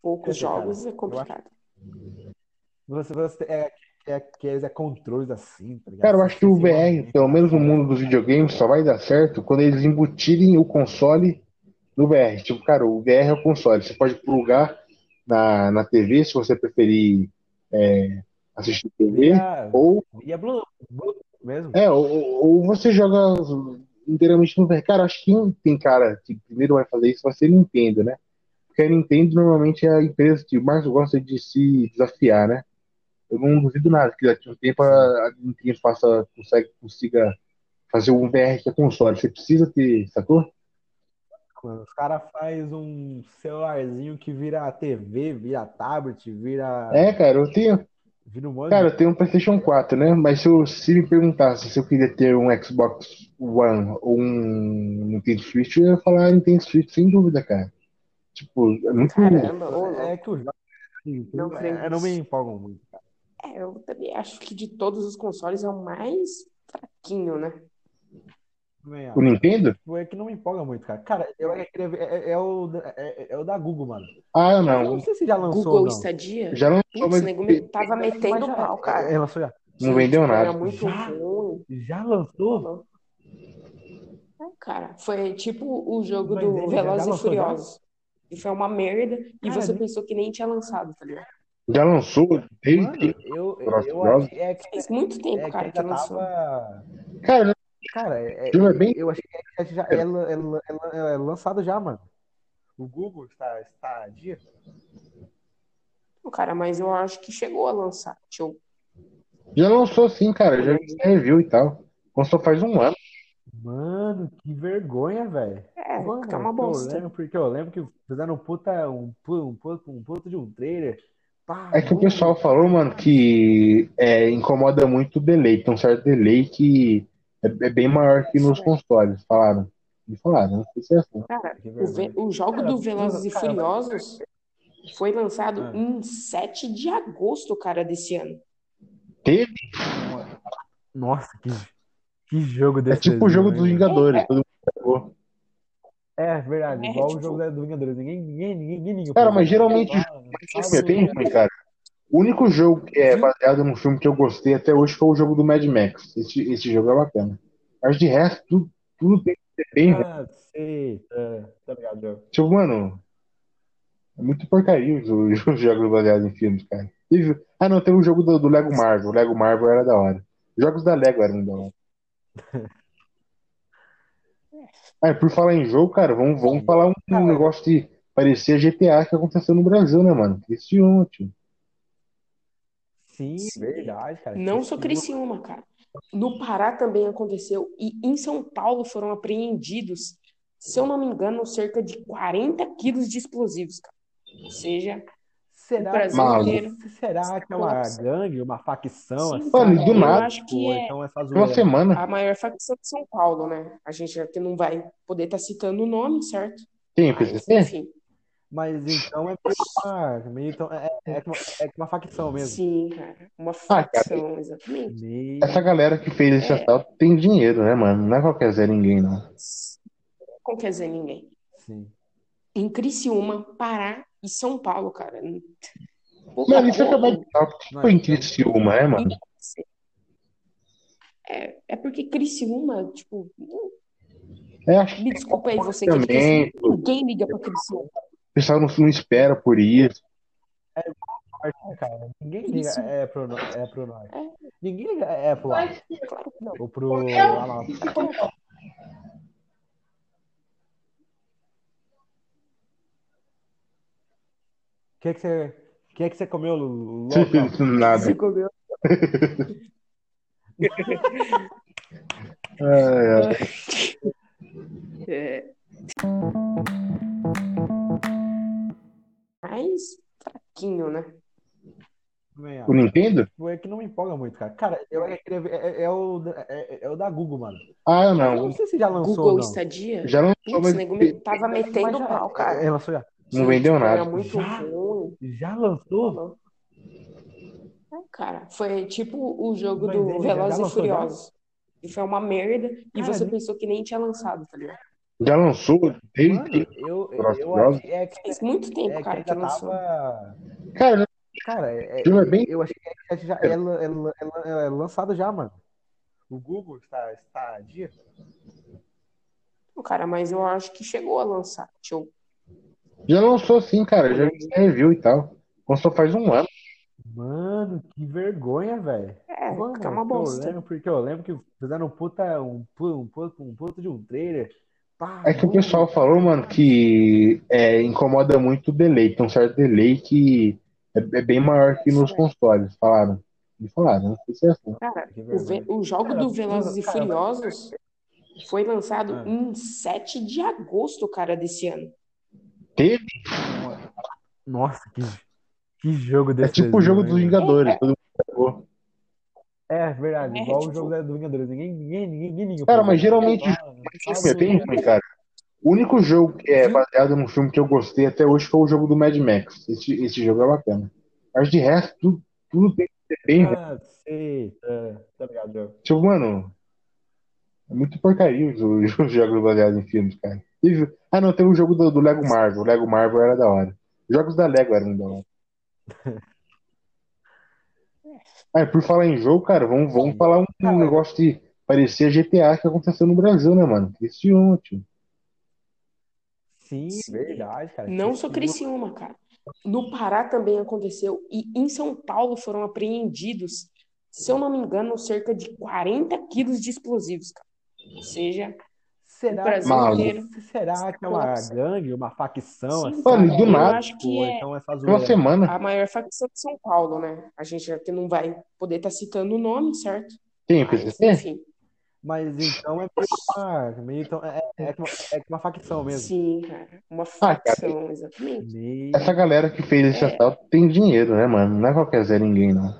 S3: poucos
S1: cara,
S3: jogos é complicado.
S1: Você, você é, é que é controles assim, tá ligado?
S2: Cara, eu acho que o VR, pelo menos no mundo dos videogames, só vai dar certo quando eles embutirem o console no VR. Tipo, cara, o VR é o console. Você pode plugar na, na TV se você preferir é, assistir TV,
S1: Via,
S2: ou,
S1: via Blue, Blue mesmo.
S2: é, ou, ou você joga inteiramente no VR. Cara, acho que quem tem cara que primeiro vai fazer isso vai ser a Nintendo, né? Porque a Nintendo normalmente é a empresa que mais gosta de se desafiar, né? Eu não duvido nada que daqui a um tempo a Nintendo faça, consegue, consiga fazer um VR que é console. Você precisa ter, sacou?
S1: mano. Os caras fazem um celularzinho que vira TV, vira tablet, vira.
S2: É, cara, eu tenho.
S1: Vira um monte
S2: Cara,
S1: de-
S2: eu tenho um PlayStation 4, né? Mas se, eu- se me perguntasse se eu queria ter um Xbox One ou um Nintendo Switch, eu ia falar Nintendo Switch sem dúvida, cara. Tipo, é muito.
S3: Caramba.
S1: É que os jogos
S3: Não creio
S1: é, não me empolgam muito, cara.
S3: É, eu também acho que de todos os consoles é o mais fraquinho, né?
S2: O. Nintendo?
S1: É que não me empolga muito, cara. Cara, eu ia querer ver. É, é- é o, da- é, é o da Google, mano.
S2: Ah,
S1: Eu
S2: não.
S1: não sei se já lançou ou
S3: Google
S1: não.
S3: Stadia.
S2: Já lançou,
S3: Putz,
S2: mas
S3: nego me tava metendo
S1: já,
S3: pau, cara.
S1: é, lançou já.
S2: não vendeu
S3: Era
S2: nada.
S3: muito
S1: Já?
S3: ruim.
S1: Já lançou?
S3: É, cara, foi tipo o jogo
S1: Mas
S3: do Velozes e? Furiosos. E foi uma merda e
S1: Cara,
S3: você
S1: nem-
S3: pensou que nem tinha lançado, tá ligado?
S2: Já lançou desde.
S1: Mano, eu, eu achei é que,
S3: Faz muito tempo,
S1: é
S3: cara, que lançou.
S1: tava.
S2: Cara,
S1: Cara, é-
S2: é bem-
S1: eu achei que já é, é é é lançado já, mano. O Google está, está a dia.
S3: Cara, mas eu acho que chegou a lançar. Deixa eu...
S2: já lançou sim, cara. Já vi review e tal. Lançou faz um ano.
S1: Mano, que vergonha, velho.
S3: É,
S1: Mano,
S3: porque é uma
S1: porque eu
S3: bosta.
S1: lembro, porque eu lembro que fizeram um puta, um, um, puta, um puta de um trailer.
S2: É que o pessoal falou, mano, que é, incomoda muito o delay. Tem um certo delay que é, é bem maior que nos consoles. Falaram. Me falaram, não sei se é assim.
S3: Cara, o, o jogo
S1: Cara,
S3: do Velozes e
S1: cara,
S3: Furiosos foi lançado
S1: Ah.
S3: em 7 de agosto, cara, desse ano.
S2: Teve?
S1: Nossa, que, que jogo
S2: É
S1: desse
S2: tipo o jogo dos
S1: velho?
S2: Vingadores. Todo mundo pegou.
S1: É verdade,
S3: É,
S1: igual
S3: tipo-
S1: o jogo da- do Vingadores. Ninguém, ninguém, ninguém, ninguém liga
S2: Cara, mas geralmente
S1: Ah,
S2: Filme
S3: Assim,
S2: é bem ruim, cara. O único jogo que é baseado num filme que eu gostei até hoje foi o jogo do Mad Max. Esse, esse jogo é bacana. Mas de resto, tudo, tudo tem que ser bem ruim.
S1: Ah, sei. É, tá ligado, jogo.
S2: Tipo, mano, é muito porcaria os, os jogos baseados em filmes, cara. Teve- Ah, não, teve o jogo do, do Lego Marvel. O Lego Marvel era da hora. Os jogos da Lego eram da hora. Ah, por falar em jogo, cara, vamos, vamos falar um, um negócio de parecer GTA que aconteceu no Brasil, né, mano? Criciúma, tio.
S1: Sim,
S3: Sim.
S1: verdade, cara.
S3: Não só
S1: Criciúma.
S3: Criciúma, cara. No Pará também aconteceu. E em São Paulo foram apreendidos, se eu não me engano, cerca de 40 quilos de explosivos, cara. Ou seja,
S1: Será,
S3: inteiro.
S1: será que é uma gangue, uma facção?
S3: Sim,
S1: assim?
S2: Mano, e do
S3: eu
S2: nada,
S3: acho que
S1: Ou
S3: é
S1: então é
S2: Uma semana.
S3: a maior facção de São Paulo, né? A gente aqui não vai poder estar citando o nome, certo?
S2: O
S3: Mas, enfim,
S1: Mas então é meio que então, é, é, que uma, é que uma facção mesmo.
S3: sim, cara. Uma
S2: Ah, cara,
S3: facção, exatamente.
S1: Meio...
S2: Essa galera que fez esse
S3: É.
S2: assalto tem dinheiro, né, mano? Não é qualquer Zé ninguém, não.
S3: Como quer dizer ninguém?
S1: Sim.
S3: Em Criciúma, Pará e São Paulo, cara. Pouca
S2: Mano, isso é
S3: coisa.
S2: acabar de falar. Por que
S1: Não,
S2: foi em Criciúma, né, mano?
S3: É, é porque Criciúma, tipo,
S2: É,
S3: me desculpa aí você que é de
S2: também,
S3: Criciúma, ninguém liga pra Criciúma.
S2: o pessoal não, não espera por isso.
S1: É, cara, ninguém liga
S3: Isso.
S1: é pro, é pro norte.
S3: É.
S1: Ninguém liga é pro lado.
S3: Claro que não.
S1: Ou pro. O que que você, que que você comeu, louco?
S2: Nada.
S3: Você comeu.
S2: Ai, ai.
S3: É. Mais fraquinho, né?
S2: O. Nintendo?
S1: É que não me empolga muito, cara. Cara, eu ia querer ver. É, é o, da- é, é o da Google, mano.
S2: Ah,
S1: Eu
S2: não.
S1: não sei se já lançou ou
S3: Google
S1: não.
S3: Stadia.
S2: Já lançou,
S3: Putz,
S2: mas
S3: nego me tava
S1: Mas
S3: metendo
S1: já-
S3: pau, cara.
S1: É, lançou já.
S2: não vendeu
S3: tipo, Era
S2: nada.
S3: muito
S1: Já?
S3: ruim.
S1: Já lançou?
S3: É, cara, foi tipo o jogo
S1: Mas
S3: do
S1: já-
S3: Velozes
S1: já
S3: e
S1: já?
S3: Furiosos. E foi uma merda e
S1: Cara,
S3: você
S1: nem-
S3: pensou que nem tinha lançado, tá ligado?
S2: Já lançou desde.
S1: Mano, eu,
S2: e
S1: eu achei. É que,
S3: Faz muito tempo,
S1: é que
S3: cara, que
S1: ainda
S3: lançou.
S1: tava.
S2: Cara,
S1: Cara, é,
S2: é bem-
S1: eu achei que já é, lan- é é lan- é lançado já, mano. O Google está, está a dia.
S3: Cara, mas eu acho que chegou a lançar. Deixa eu...
S2: já lançou sim, cara. Já vi review e tal. Lançou faz um ano.
S1: Mano, que vergonha, velho.
S3: É,
S1: Mano,
S3: é uma
S1: porque eu
S3: bosta.
S1: lembro, porque eu lembro que fizeram um puta, um, um, puta, um puta de um trailer. Pá,
S2: É que o pessoal falou, mano, que é, incomoda muito o delay. Tem um certo delay que é, é bem maior que nos consoles. Falaram. Me falaram, não sei se é assim.
S3: Cara, o, o jogo
S1: Cara,
S3: do Velozes e
S1: cara,
S3: Furiosos Foi lançado
S1: Ah.
S3: em 7 de agosto, cara, desse ano.
S2: Teve?
S1: Nossa, que, que jogo
S2: É
S1: desse
S2: tipo o jogo dos
S1: desenho, hein,
S2: Vingadores. Todo mundo jogou.
S1: É verdade,
S3: É,
S1: igual
S3: tipo-
S1: o jogo do Vingadores. Ninguém, ninguém, ninguém, ninguém liga
S2: Cara, mas geralmente É bem ruim, cara. O único jogo que é baseado num filme que eu gostei até hoje foi o jogo do Mad Max. Esse, esse jogo é bacana. Mas de resto, tudo, tudo tem que ser bem.
S1: Ah, sei. É, tá ligado, jogo.
S2: Tipo, mano, é muito porcaria os jogos baseados em filmes, cara. Teve- Ah, não, tem o jogo do, do Lego Marvel. O Lego Marvel era da hora. Os jogos da Lego eram da hora. Ah, por falar em jogo, cara, vamos, vamos falar um, um negócio de parecer GTA que aconteceu no Brasil, né, mano? Cristiano, tio.
S1: Sim,
S3: Sim.
S1: verdade, cara.
S3: Não só Criciúma, cara. No Pará também aconteceu. E em São Paulo foram apreendidos, se eu não me engano, cerca de 40 quilos de explosivos, cara. Ou seja,
S1: Será,
S3: inteiro.
S1: será que é uma gangue, uma facção?
S3: Sim,
S1: assim?
S2: Mano, do
S3: eu
S2: nada,
S3: que é
S1: então é só
S2: Uma semana.
S3: a maior facção de São Paulo, né? A gente aqui não vai poder estar citando o nome, certo?
S2: O
S3: Mas, enfim.
S1: Mas então é meio que então, é, é, que uma, é que uma facção mesmo.
S3: Sim, cara. Uma
S2: cara.
S3: facção, exatamente.
S1: Meio...
S2: Essa galera que fez esse
S3: É.
S2: assalto tem dinheiro, né, mano? Não é qualquer Zé ninguém, não.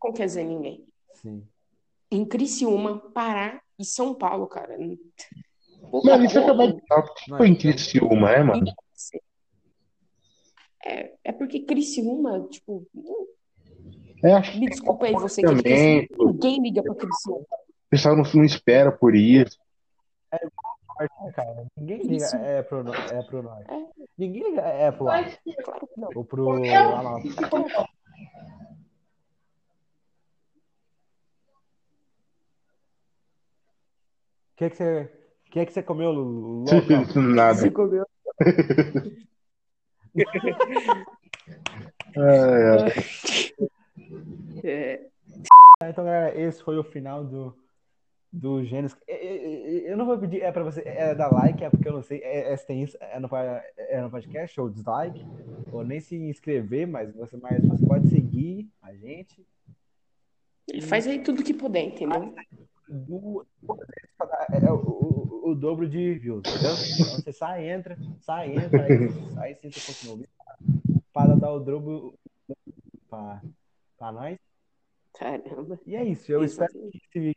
S3: Como quer dizer ninguém?
S1: Sim.
S3: Em Criciúma, Pará e São Paulo, cara. Pouco
S2: Mano, isso é acabar de falar. Que foi em Criciúma, né, mano?
S3: É, é porque Criciúma, tipo,
S2: É, acho
S3: me desculpa aí você que é ninguém liga pra Criciúma.
S2: o pessoal não, não espera por isso.
S1: Cara, ninguém liga
S3: Isso.
S1: é pro, é pro norte.
S3: É.
S1: Ninguém liga é pro lado.
S3: Claro que não.
S1: Ou pro lá. O que que você, que é que você comeu, louco?
S2: Nada.
S3: Você comeu.
S2: Ai, ai.
S3: É,
S1: Então, galera, esse foi o final do, do Gênesis. Eu, não vou pedir, é pra você, é dar like, é porque eu não sei, é, é, se tem isso, é no, é no podcast, ou dislike, ou nem se inscrever, mas você, mas você pode seguir a gente.
S3: faz aí tudo que puder, entendeu?
S1: do, é, o, o, o dobro de views, entendeu? Então você sai, entra, sai, entra, aí, sai, sim, você continua ouvindo, para dar o dobro para nós.
S3: Caramba.
S1: E é isso, eu espero
S3: Exatamente.
S1: que,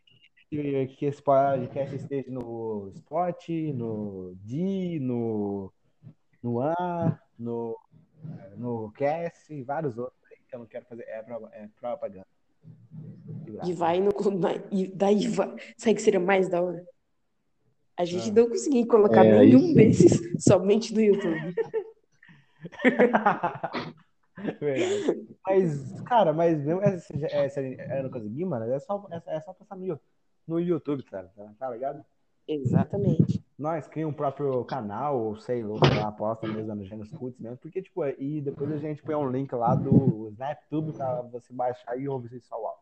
S1: que, que esse podcast esteja no Spot, no D, no, no A, no, no Cast e vários outros aí que eu não quero fazer, é, é propaganda.
S3: E vai no. E daí vai. Sabe que seria mais da hora? A gente
S1: Ah.
S3: não conseguir colocar
S2: É,
S3: nenhum
S2: isso.
S3: desses somente no YouTube.
S1: Verdade. Mas, cara, mas mesmo essa, essa, eu não consegui, mano, é só, é, é só passar no, no YouTube, cara, tá, tá ligado?
S3: Exatamente.
S1: Nós criamos um próprio canal, ou sei lá, aposta mesmo no Gênesis Putz mesmo, porque, tipo, e depois a gente põe um link lá do SnapTube pra você baixar e ouvir só o áudio.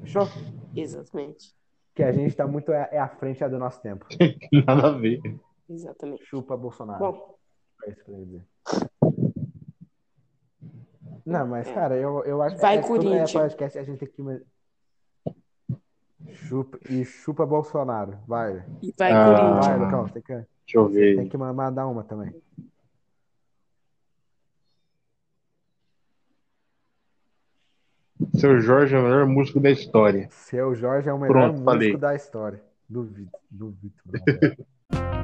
S1: Fechou?
S3: Exatamente.
S1: Que a gente tá muito é, é à frente do nosso tempo.
S2: Nada a ver.
S3: Exatamente.
S1: Chupa Bolsonaro.
S3: Bom,
S1: É isso que eu queria dizer. Não, mas, cara, eu, eu acho
S3: Vai,
S1: é, é
S3: Corinthians.
S1: podcast, a gente tem que. Chupa, e chupa Bolsonaro. Vai.
S3: e vai,
S2: Ah.
S1: Vai,
S3: Corinthians.
S1: Lucão. Tem que,
S2: Deixa eu ver.
S1: tem que ma- mandar uma também.
S2: Seu Jorge é o melhor músico da história.
S1: Seu Jorge é o melhor
S2: Pronto,
S1: músico
S2: falei.
S1: da história. Duvido, duvido.